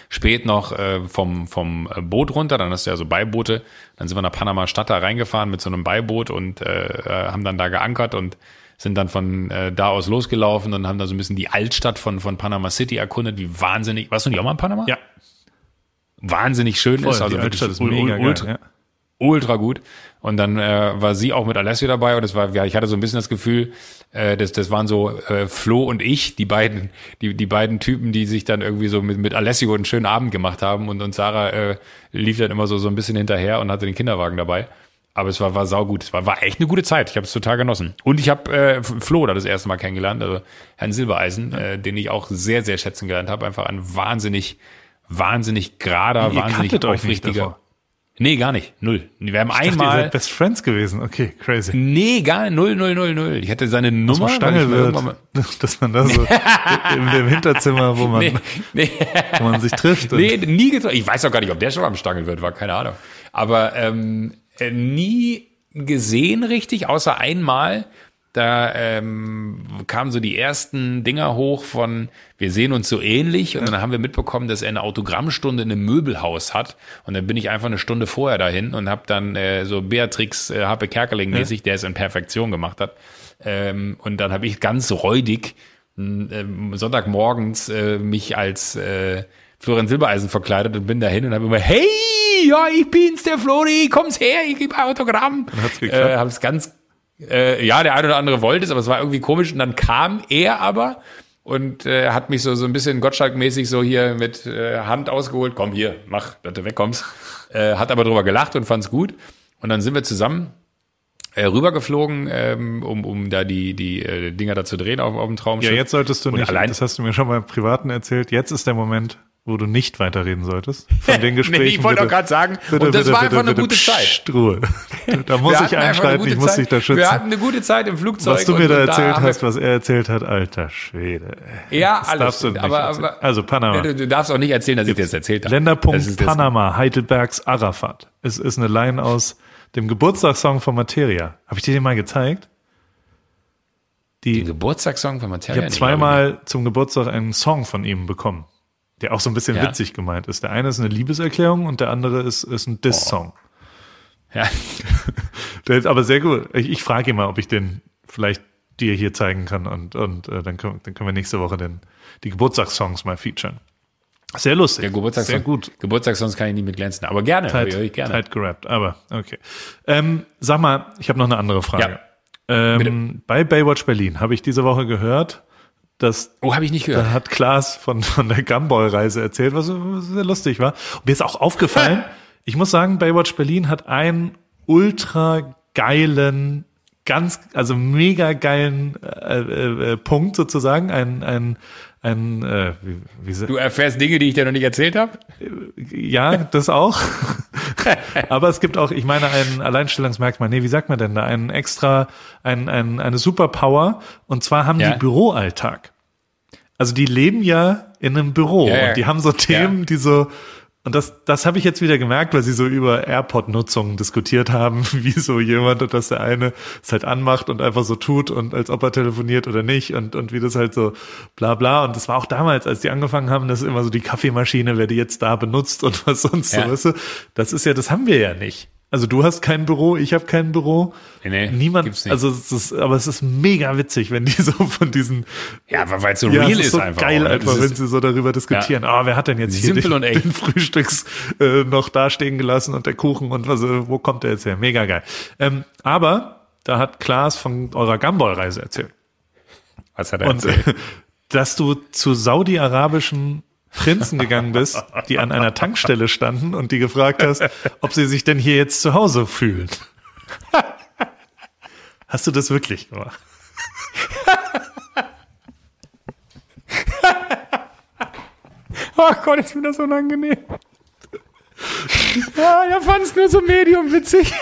spät noch äh, vom, vom Boot runter, dann hast du ja so Beiboote, dann sind wir nach Panama Stadt da reingefahren mit so einem Beiboot und äh, äh, haben dann da geankert und sind dann von äh, da aus losgelaufen und haben da so ein bisschen die Altstadt von, von Panama City erkundet, wie wahnsinnig, warst du nicht auch mal in Panama? Ja. Wahnsinnig schön Voll, ist, also wirklich ist mega geil, ultra, ja. ultra gut. Und dann äh, war sie auch mit Alessio dabei und das war, ja, ich hatte so ein bisschen das Gefühl, äh, das, das waren so äh, Flo und ich, die beiden, die, die beiden Typen, die sich dann irgendwie so mit, mit Alessio einen schönen Abend gemacht haben und, und Sarah äh, lief dann immer so, so ein bisschen hinterher und hatte den Kinderwagen dabei. Aber es war, war saugut. Es war, war echt eine gute Zeit. Ich habe es total genossen. Und ich habe äh, Flo da das erste Mal kennengelernt, also Herrn Silbereisen, äh, den ich auch sehr, sehr schätzen gelernt habe. Einfach ein wahnsinnig, wahnsinnig gerader, wahnsinnig aufrichtiger. Nee, gar nicht. Null. Wir haben Ich dachte, ihr einmal. seid Best Friends gewesen. Okay, crazy. Nee, gar nicht. Null, null, null, null. Ich hatte seine Nummer. Stangel mir wird, mal- [laughs] dass man da so [laughs] im, im Hinterzimmer, wo man, Nee, nee, [laughs] wo man sich trifft. nee, nie getroffen. Ich weiß auch gar nicht, ob der schon am Stangel wird, war keine Ahnung. Aber ähm, äh, nie gesehen richtig, außer einmal. Da ähm, kamen so die ersten Dinger hoch von, wir sehen uns so ähnlich. Und dann haben wir mitbekommen, dass er eine Autogrammstunde in einem Möbelhaus hat. Und dann bin ich einfach eine Stunde vorher dahin und habe dann äh, so Beatrix äh, Harpe Kerkeling mäßig, der es in Perfektion gemacht hat. Ähm, und dann habe ich ganz räudig ähm, Sonntagmorgens äh, mich als äh, Florian Silbereisen verkleidet und bin dahin und habe immer, hey, ja, ich bin's, der Flori, komm's her, ich gebe Autogramm. hat's geklappt? Äh, hab's ganz, äh, ja, der eine oder andere wollte es, aber es war irgendwie komisch und dann kam er aber und äh, hat mich so, so ein bisschen Gottschalk-mäßig so hier mit äh, Hand ausgeholt, komm hier, mach, dass du wegkommst. Äh, hat aber drüber gelacht und fand's gut. Und dann sind wir zusammen äh, rübergeflogen, ähm, um, um da die, die äh, Dinger da zu drehen auf, auf dem Traumschiff. Ja, jetzt solltest du Und nicht, allein- das hast du mir schon mal im Privaten erzählt, jetzt ist der Moment, wo du nicht weiterreden solltest. Von [laughs] den Gesprächen. Nee, ich wollte auch gerade sagen, bitte, und das bitte, war bitte, einfach eine bitte, gute Zeit. Ruhe. [laughs] Da muss ich eine einschreiten, ich muss dich da schützen. Wir hatten eine gute Zeit im Flugzeug. was du mir da erzählt wir- hast, was er erzählt hat, alter Schwede. Ja, Das alles. darfst du nicht aber, erzählen. also Panama. Du, du darfst auch nicht erzählen, dass ich dir das erzählt habe. Länderpunkt Panama, Heidelbergs Arafat. Es ist eine Line aus dem Geburtstagssong von Materia. Habe ich dir den mal gezeigt? Die, Den Geburtstagssong von ich Materia? habe Nee, glaub zweimal zum Geburtstag einen Song von ihm bekommen, der auch so ein bisschen Ja. witzig gemeint ist. Der eine ist eine Liebeserklärung und der andere ist, ist ein Diss-Song. nicht. Ja. [laughs] Der ist aber sehr gut. Ich, ich frage ihn mal, ob ich den vielleicht dir hier zeigen kann und, und äh, dann, können, dann können wir nächste Woche den, die Geburtstagssongs mal featuren. Sehr lustig. Der Geburtstagssong. Sehr gut. Geburtstagssongs kann ich nicht mit glänzen. Aber gerne. Tight, höre ich gerne. tight gerappt, aber okay. Ähm, sag mal, ich habe noch eine andere Frage. Ähm, bei Baywatch Berlin habe ich diese Woche gehört, dass Oh, habe ich nicht gehört. da hat Klaas von, von der Gumball-Reise erzählt, was was sehr lustig war. Und mir ist auch aufgefallen, [laughs] ich muss sagen, Baywatch Berlin hat einen ultra geilen, ganz, also mega geilen äh, äh, äh, Punkt sozusagen, ein, ein, ein äh, wie, wie, Du erfährst Dinge, die ich dir noch nicht erzählt habe? ja, das auch. [laughs] Aber es gibt auch, ich meine, ein Alleinstellungsmerkmal, nee, wie sagt man denn da? Einen extra, ein, ein, eine Superpower. Und zwar haben Ja. die Büroalltag. Also die leben ja in einem Büro Ja, ja. und die haben so Themen, die so, und das, das habe ich jetzt wieder gemerkt, weil sie so über AirPod-Nutzung diskutiert haben, [laughs] wie so jemand, und dass der eine es halt anmacht und einfach so tut und als ob er telefoniert oder nicht und, und wie das halt so bla bla. Und das war auch damals, als die angefangen haben, das ist immer so die Kaffeemaschine, wer die jetzt da benutzt und [laughs] was sonst Ja. so, weißt du? Das ist ja, das haben wir ja nicht. Also du hast kein Büro, ich habe kein Büro. Nee, nee, Niemand, gibt's nicht. also es ist, aber es ist mega witzig, wenn die [laughs] so von diesen Ja, weil es so ja, real ist ist, so einfach. geil auch, ne? einfach, wenn sie so darüber diskutieren. Ah, wer hat denn jetzt hier Simpel den, und [laughs] echt. den Frühstücks äh, noch dastehen gelassen und der Kuchen und was, äh, wo kommt der jetzt her? Mega geil. Ähm, aber da hat Klaas von eurer Gumball-Reise erzählt. Was hat er Und erzählt? äh, [laughs] dass du zu saudi-arabischen Prinzen gegangen bist, die an einer Tankstelle standen und die gefragt hast, ob sie sich denn hier jetzt zu Hause fühlen. Hast du das wirklich gemacht? Oh Gott, ist mir das unangenehm. Ja, er fand es nur so medium witzig.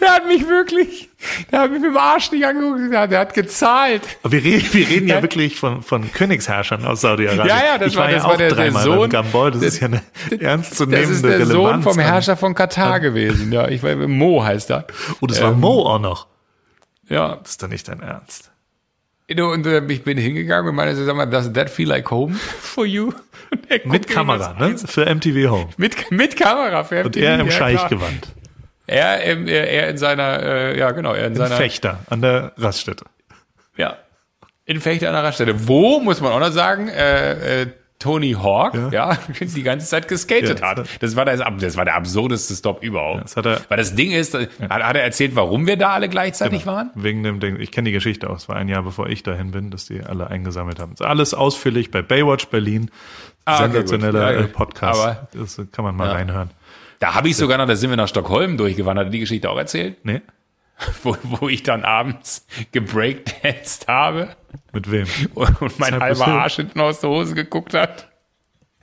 Der hat mich wirklich, der hat mich mit dem Arsch nicht angeguckt, der hat, der gezahlt. Wir reden, wir reden ja wirklich von, von Königsherrschern aus Saudi-Arabien. Ja, ja, das ich war- war, das ja war auch der- der dreimal Sohn- beim Gambol. Das der- ist ja eine Das ernstzunehmende ist der Sohn Relevanz. vom an- Herrscher von Katar gewesen. Ja, ich war Mo heißt er. Oh, das war Mo auch noch. Ja, Das ist doch nicht dein Ernst. Und äh, ich bin hingegangen und meinte, sag mal, does that feel like home for you? Und Mit Kamera, ne? das. Für MTV Home. Mit, mit Kamera. Für Und MTV, er im ja. Scheichgewand. Er, im- er, er in seiner, äh, ja genau, er in Ein seiner, Fechter an der Raststätte. ja, in Fechter an der Raststätte. Wo, muss man auch noch sagen, äh, äh, Tony Hawk, ja. Ja. die ganze Zeit geskatet Ja, hat. das- war, das, das war der absurdeste Stop überhaupt. Hat er- Weil das Ding ist, hat, hat er erzählt, warum wir da alle gleichzeitig waren? Wegen dem Ding. Ich kenne die Geschichte auch. Es war ein Jahr bevor ich dahin bin, dass die alle eingesammelt haben. Alles ausführlich bei Baywatch Berlin. Ah, okay, Sensationeller. Ja, äh, Podcast. aber- das kann man mal reinhören. Da habe ich sogar noch, da sind wir nach Stockholm durchgewandert, die Geschichte auch erzählt, Nee? [laughs] wo, wo ich dann abends gebreakdanced habe Mit wem? und, und mein halber Arsch hinten aus der Hose geguckt hat.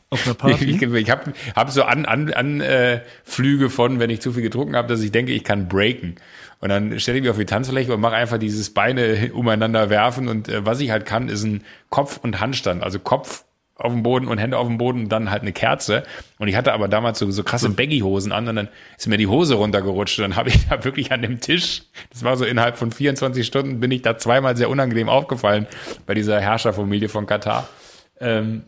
Auf einer Party? ich, ich habe hab so an, an, an äh, Flüge von, wenn ich zu viel getrunken habe, dass ich denke, ich kann breaken. Und dann stelle ich mich auf die Tanzfläche und mache einfach dieses Beine umeinander werfen. Und äh, was ich halt kann, ist ein Kopf- und Handstand. Also Kopf auf dem Boden und Hände auf dem Boden und dann halt eine Kerze. Und ich hatte aber damals so, so krasse Baggy-Hosen an und dann ist mir die Hose runtergerutscht. Und dann habe ich da wirklich an dem Tisch, das war so innerhalb von 24 Stunden, bin ich da zweimal sehr unangenehm aufgefallen bei dieser Herrscherfamilie von Katar. Ähm,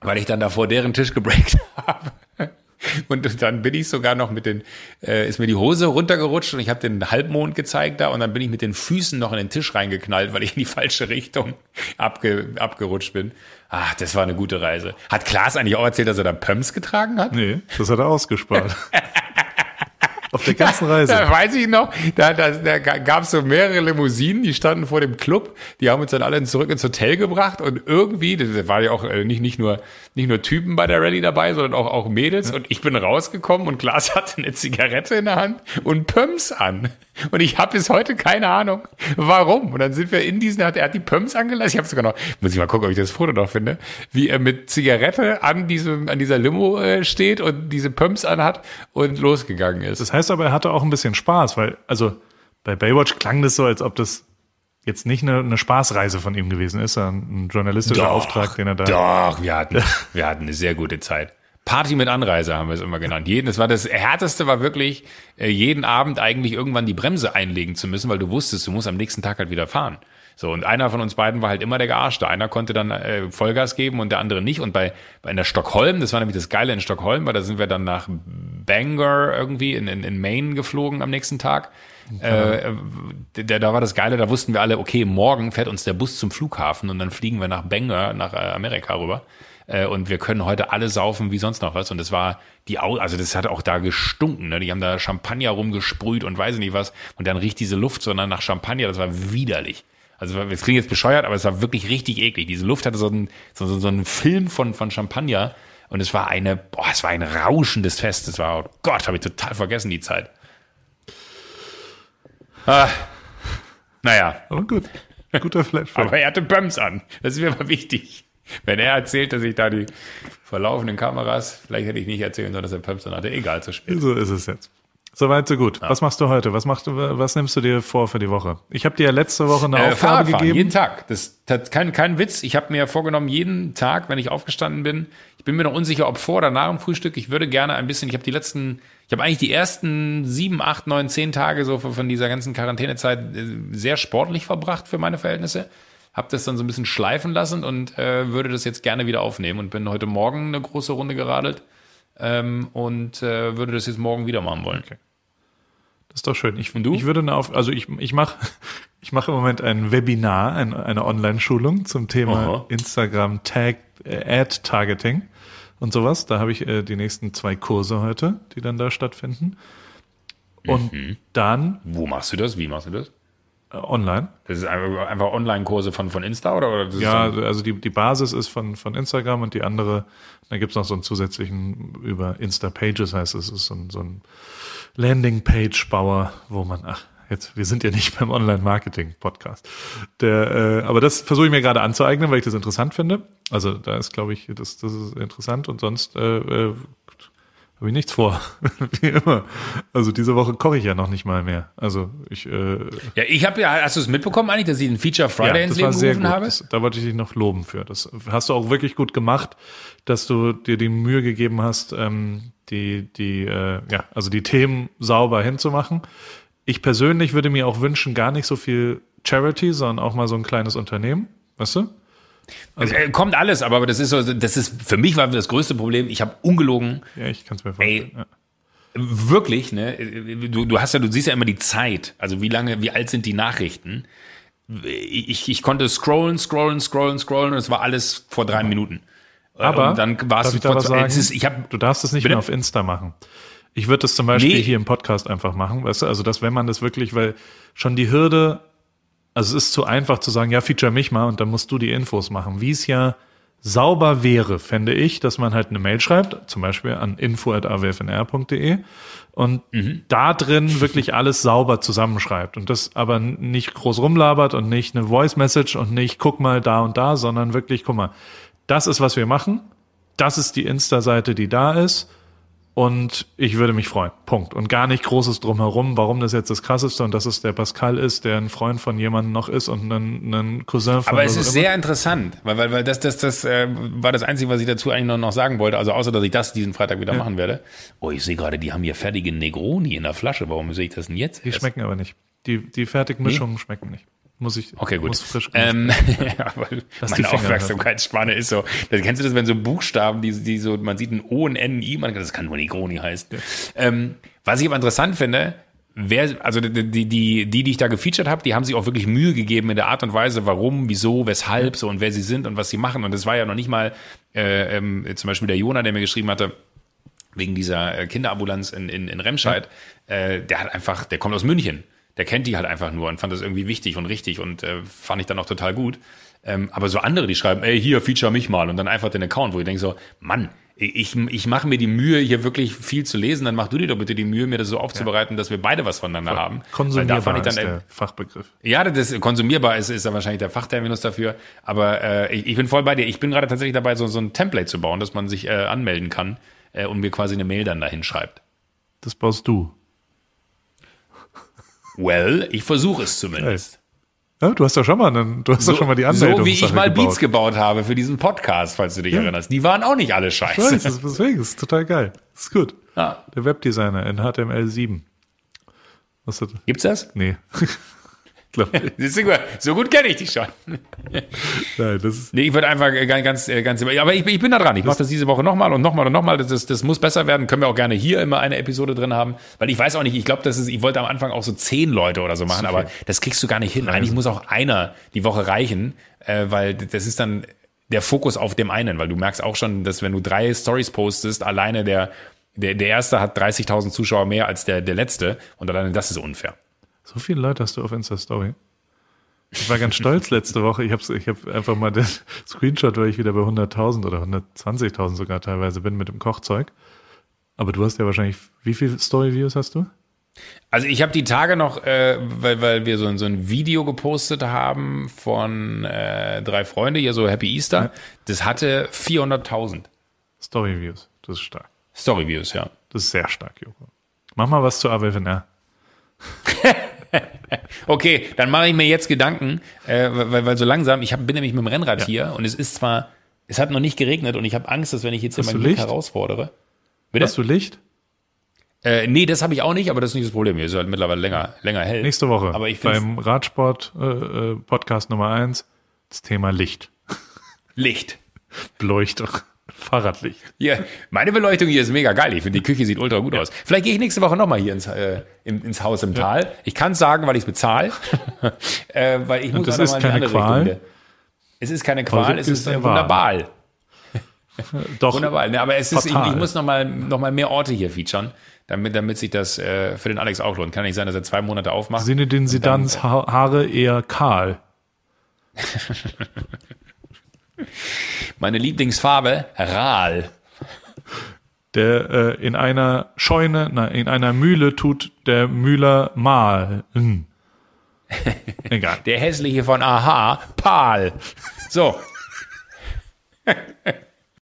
weil ich dann da vor deren Tisch gebreakt [laughs] habe. Und dann bin ich sogar noch mit den, äh, ist mir die Hose runtergerutscht und ich habe den Halbmond gezeigt da und dann bin ich mit den Füßen noch in den Tisch reingeknallt, weil ich in die falsche Richtung abge, abgerutscht bin. Ach, das war eine gute Reise. Hat Klaas eigentlich auch erzählt, dass er da Pumps getragen hat? Nee, das hat er ausgespart. [laughs] Auf der ganzen Reise. Da weiß ich noch, da, da, da gab es so mehrere Limousinen, die standen vor dem Club, die haben uns dann alle zurück ins Hotel gebracht und irgendwie, das war ja auch äh, nicht, nicht, nur, nicht nur Typen bei der Rallye dabei, sondern auch, auch Mädels und ich bin rausgekommen und Klaas [laughs] hatte eine Zigarette in der Hand und Pumps an. Und ich habe bis heute keine Ahnung, warum. Und dann sind wir in diesen, er hat, er hat die Pumps angelassen, ich habe sogar noch, muss ich mal gucken, ob ich das Foto noch finde, wie er mit Zigarette an diesem, an dieser Limo äh, steht und diese Pumps anhat und losgegangen ist. Das heißt aber, er hatte auch ein bisschen Spaß, weil, also bei Baywatch klang das so, als ob das jetzt nicht eine, eine Spaßreise von ihm gewesen ist, sondern ein journalistischer Auftrag, den er da. Doch, wir hatten, wir hatten eine sehr gute Zeit. Party mit Anreise haben wir es immer genannt. Jeden, das war das härteste, war wirklich äh, jeden Abend eigentlich irgendwann die Bremse einlegen zu müssen, weil du wusstest, du musst am nächsten Tag halt wieder fahren. So und einer von uns beiden war halt immer der Gearschte. Einer konnte dann äh, Vollgas geben und der andere nicht. Und bei, bei in der Stockholm, das war nämlich das Geile in Stockholm, weil da sind wir dann nach Bangor irgendwie in, in, in Maine geflogen am nächsten Tag. Äh, da, da war das Geile, da wussten wir alle, okay, morgen fährt uns der Bus zum Flughafen und dann fliegen wir nach Bangor, nach äh, Amerika rüber. Äh, und wir können heute alle saufen wie sonst noch was. Und das war die, Au also das hat auch da gestunken. Ne? Die haben da Champagner rumgesprüht und weiß ich nicht was. Und dann riecht diese Luft sondern nach Champagner. Das war widerlich. Also es klingt jetzt bescheuert, aber es war wirklich richtig eklig. Diese Luft hatte so einen, so, so, so einen Film von, von Champagner. Und es war eine, boah, es war ein rauschendes Fest. Es war, oh Gott, habe ich total vergessen die Zeit. Ah, naja, Aber gut. Guter Flashback. aber er hatte Bums an. Das ist mir mal wichtig. Wenn er erzählt, dass ich da die verlaufenden Kameras, vielleicht hätte ich nicht erzählen sollen, dass er Pumps an hatte. Egal, zu spät. So ist es jetzt. Soweit, so gut. Was machst du heute? Was machst du, was nimmst du dir vor für die Woche? Ich habe dir ja letzte Woche eine Äh, Aufgabe Fahrradfahren, jeden gegeben. Tag. Das, das kein, kein Witz. Ich habe mir vorgenommen, jeden Tag, wenn ich aufgestanden bin, ich bin mir noch unsicher, ob vor oder nach dem Frühstück, ich würde gerne ein bisschen, ich habe die letzten, ich habe eigentlich die ersten sieben, acht, neun, zehn Tage so von dieser ganzen Quarantänezeit äh, sehr sportlich verbracht für meine Verhältnisse. Habe das dann so ein bisschen schleifen lassen und äh, würde das jetzt gerne wieder aufnehmen und bin heute Morgen eine große Runde geradelt ähm, und äh, würde das jetzt morgen wieder machen wollen. Das ist doch schön. Ich, Und du? ich würde eine Auf, also ich, ich mache [laughs] ich mache im Moment ein Webinar, ein, eine Online-Schulung zum Thema Aha. Instagram Tag, äh, Ad Targeting und sowas. Da habe ich äh, die nächsten zwei Kurse heute, die dann da stattfinden. Und Mhm. dann Wo machst du das? Wie machst du das? Äh, online. Das ist einfach, Online-Kurse von, von Insta oder? oder Ja, so- also die, die Basis ist von, von Instagram und die andere, da gibt's noch so einen zusätzlichen über Insta-Pages, heißt es, ist so ein, so ein Landing-Page-Bauer, wo man, ach, jetzt, wir sind ja nicht [laughs] beim Online-Marketing-Podcast. Der, äh, aber das versuche ich mir gerade anzueignen, weil ich das interessant finde. Also da ist, glaube ich, das, das ist interessant und sonst äh, äh, habe ich nichts vor, [laughs] wie immer. Also diese Woche koche ich ja noch nicht mal mehr. Also ich äh, Ja, ich habe ja, hast du es mitbekommen eigentlich, dass ich den Feature Friday ins Leben gerufen habe? Das, da wollte ich dich noch loben für. Das hast du auch wirklich gut gemacht, dass du dir die Mühe gegeben hast, ähm, die, die, äh, ja, also die Themen sauber hinzumachen. Ich persönlich würde mir auch wünschen, gar nicht so viel Charity, sondern auch mal so ein kleines Unternehmen, weißt du? Also, äh, kommt alles, aber das ist so, das ist für mich war das größte Problem. Ich habe ungelogen. Ja, ich kann es mir vorstellen. Ey, ja. Wirklich, ne? Du, du hast ja, du siehst ja immer die Zeit. Also wie lange, wie alt sind die Nachrichten? Ich, ich konnte scrollen, scrollen, scrollen, scrollen und es war alles vor drei Minuten. Aber und dann war es ich da vor, sagen? es ist, ich hab, Du darfst es nicht Bitte? mehr auf Insta machen. Ich würde das zum Beispiel Nee. hier im Podcast einfach machen, weißt du, also dass wenn man das wirklich, weil schon die Hürde, also es ist zu einfach zu sagen, ja, feature mich mal und dann musst du die Infos machen. Wie es ja sauber wäre, fände ich, dass man halt eine Mail schreibt, zum Beispiel an info.awfnr.de und da drin wirklich alles sauber zusammenschreibt und das aber nicht groß rumlabert und nicht eine Voice Message und nicht guck mal da und da, sondern wirklich, guck mal, das ist, was wir machen, das ist die Insta-Seite, die da ist und ich würde mich freuen. Punkt. Und gar nicht Großes drumherum, warum das jetzt das Krasseste und dass es der Pascal ist, der ein Freund von jemandem noch ist und ein, ein Cousin von Aber es ist immer. sehr interessant, weil, weil, weil das, das, das äh, war das Einzige, was ich dazu eigentlich noch, noch sagen wollte. Also außer, dass ich das diesen Freitag wieder machen werde. Oh, ich sehe gerade, die haben hier fertige Negroni in der Flasche. Warum sehe ich das denn jetzt? Die erst? schmecken aber nicht. Die, die Fertigmischungen schmecken nicht. Muss ich, Okay, gut. muss frisch Ähm, [laughs] ja, weil meine Aufmerksamkeitsspanne ist so. Das, kennst du das, wenn so Buchstaben, die, die so, man sieht ein O, ein N, ein I, man, das kann nur Negroni heißen. Ähm, was ich aber interessant finde, wer, also die, die, die, die, ich da gefeatured habe, die haben sich auch wirklich Mühe gegeben in der Art und Weise, warum, wieso, weshalb, so und wer sie sind und was sie machen. Und das war ja noch nicht mal äh, ähm, zum Beispiel der Jona, der mir geschrieben hatte, wegen dieser äh, Kinderambulanz in, in, in Remscheid, äh, der hat einfach, der kommt aus München. Der kennt die halt einfach nur und fand das irgendwie wichtig und richtig und äh, fand ich dann auch total gut. Ähm, aber so andere, die schreiben, ey, hier, feature mich mal und dann einfach den Account, wo ich denke so, Mann, ich, ich mache mir die Mühe, hier wirklich viel zu lesen, dann mach du dir doch bitte die Mühe, mir das so aufzubereiten, dass wir beide was voneinander haben. Weil da Konsumierbar ich dann, ist der Fachbegriff. ja, das ist konsumierbar ist, ist dann wahrscheinlich der Fachterminus dafür. Aber äh, ich, ich bin voll bei dir. Ich bin gerade tatsächlich dabei, so, so ein Template zu bauen, dass man sich äh, anmelden kann äh, und mir quasi eine Mail dann dahin schreibt. Das baust du. Well, ich versuche es zumindest. Ja, du hast doch schon mal, einen, du hast doch schon mal die Anmeldung. so wie ich mal Beats gebaut habe für diesen Podcast, falls du dich erinnerst. Die waren auch nicht alle Ich weiß, scheiße. das ist, deswegen, ist total geil. Ist gut. Ja. Der Webdesigner in HTML7. Was hat, Gibt's das? nee. [laughs] So gut kenne ich dich schon. Nein, das ist, Nee, ich würde einfach äh, ganz, ganz, äh, ganz, aber ich, ich bin da dran. Ich mache das diese Woche nochmal und nochmal und nochmal. Das, das, muss besser werden. Können wir auch gerne hier immer eine Episode drin haben, weil ich weiß auch nicht. Ich glaube, das ist. Ich wollte am Anfang auch so zehn Leute oder so machen, aber das kriegst du gar nicht hin. Eigentlich muss auch einer die Woche reichen, äh, weil das ist dann der Fokus auf dem einen, weil du merkst auch schon, dass wenn du drei Stories postest, alleine der der, der erste hat 30.000 Zuschauer mehr als der der letzte und alleine das ist unfair. So viele Leute hast du auf Insta Story. Ich war ganz stolz [laughs] letzte Woche. Ich habe ich hab einfach mal den Screenshot, weil ich wieder bei 100.000 oder 120.000 sogar teilweise bin mit dem Kochzeug. Aber du hast ja wahrscheinlich, wie viele Story-Views hast du? Also ich habe die Tage noch, äh, weil, weil wir so, ein- so ein Video gepostet haben von äh, drei Freunde, hier so Happy Easter. Das hatte 400.000 Story-Views. Das ist stark. Story-Views, ja. Das ist sehr stark, Joko. Mach mal was zu AWFNR. [laughs] [laughs] Okay, dann mache ich mir jetzt Gedanken, äh, weil, weil so langsam, ich hab, bin nämlich mit dem Rennrad hier und es ist zwar, es hat noch nicht geregnet und ich habe Angst, dass wenn ich jetzt hier Hast mein Glück Licht? herausfordere. Bitte? Hast du Licht? Äh, nee, das habe ich auch nicht, aber das ist nicht das Problem. Hier ist halt mittlerweile länger, länger hell. Nächste Woche Aber ich beim Radsport äh, äh, Podcast Nummer eins das Thema Licht. Licht. [laughs] Beleuchtung. Fahrradlicht. Hier, meine Beleuchtung hier ist mega geil. Ich finde, die Küche sieht ultra gut aus. Vielleicht gehe ich nächste Woche nochmal hier ins, äh, in, ins Haus im Tal. Ich kann es sagen, weil ich es bezahle. [laughs] äh, weil ich muss das ist keine Qual? Richtung. Es ist keine Qual, Also es ist ist ein äh, wunderbar. Doch. Wunderbar. Ne, aber es ist, ich, Fatal. ich muss nochmal noch mal mehr Orte hier featuren, damit, damit sich das äh, für den Alex auch lohnt. Kann nicht sein, dass er zwei Monate aufmacht. Sinedin Sidans ha Haare eher kahl. [laughs] Meine Lieblingsfarbe, Ral. Der äh, in einer Scheune, na, in einer Mühle tut der Mühler mahlen. [laughs] Egal. Der hässliche von Aha, Pal. So. [laughs]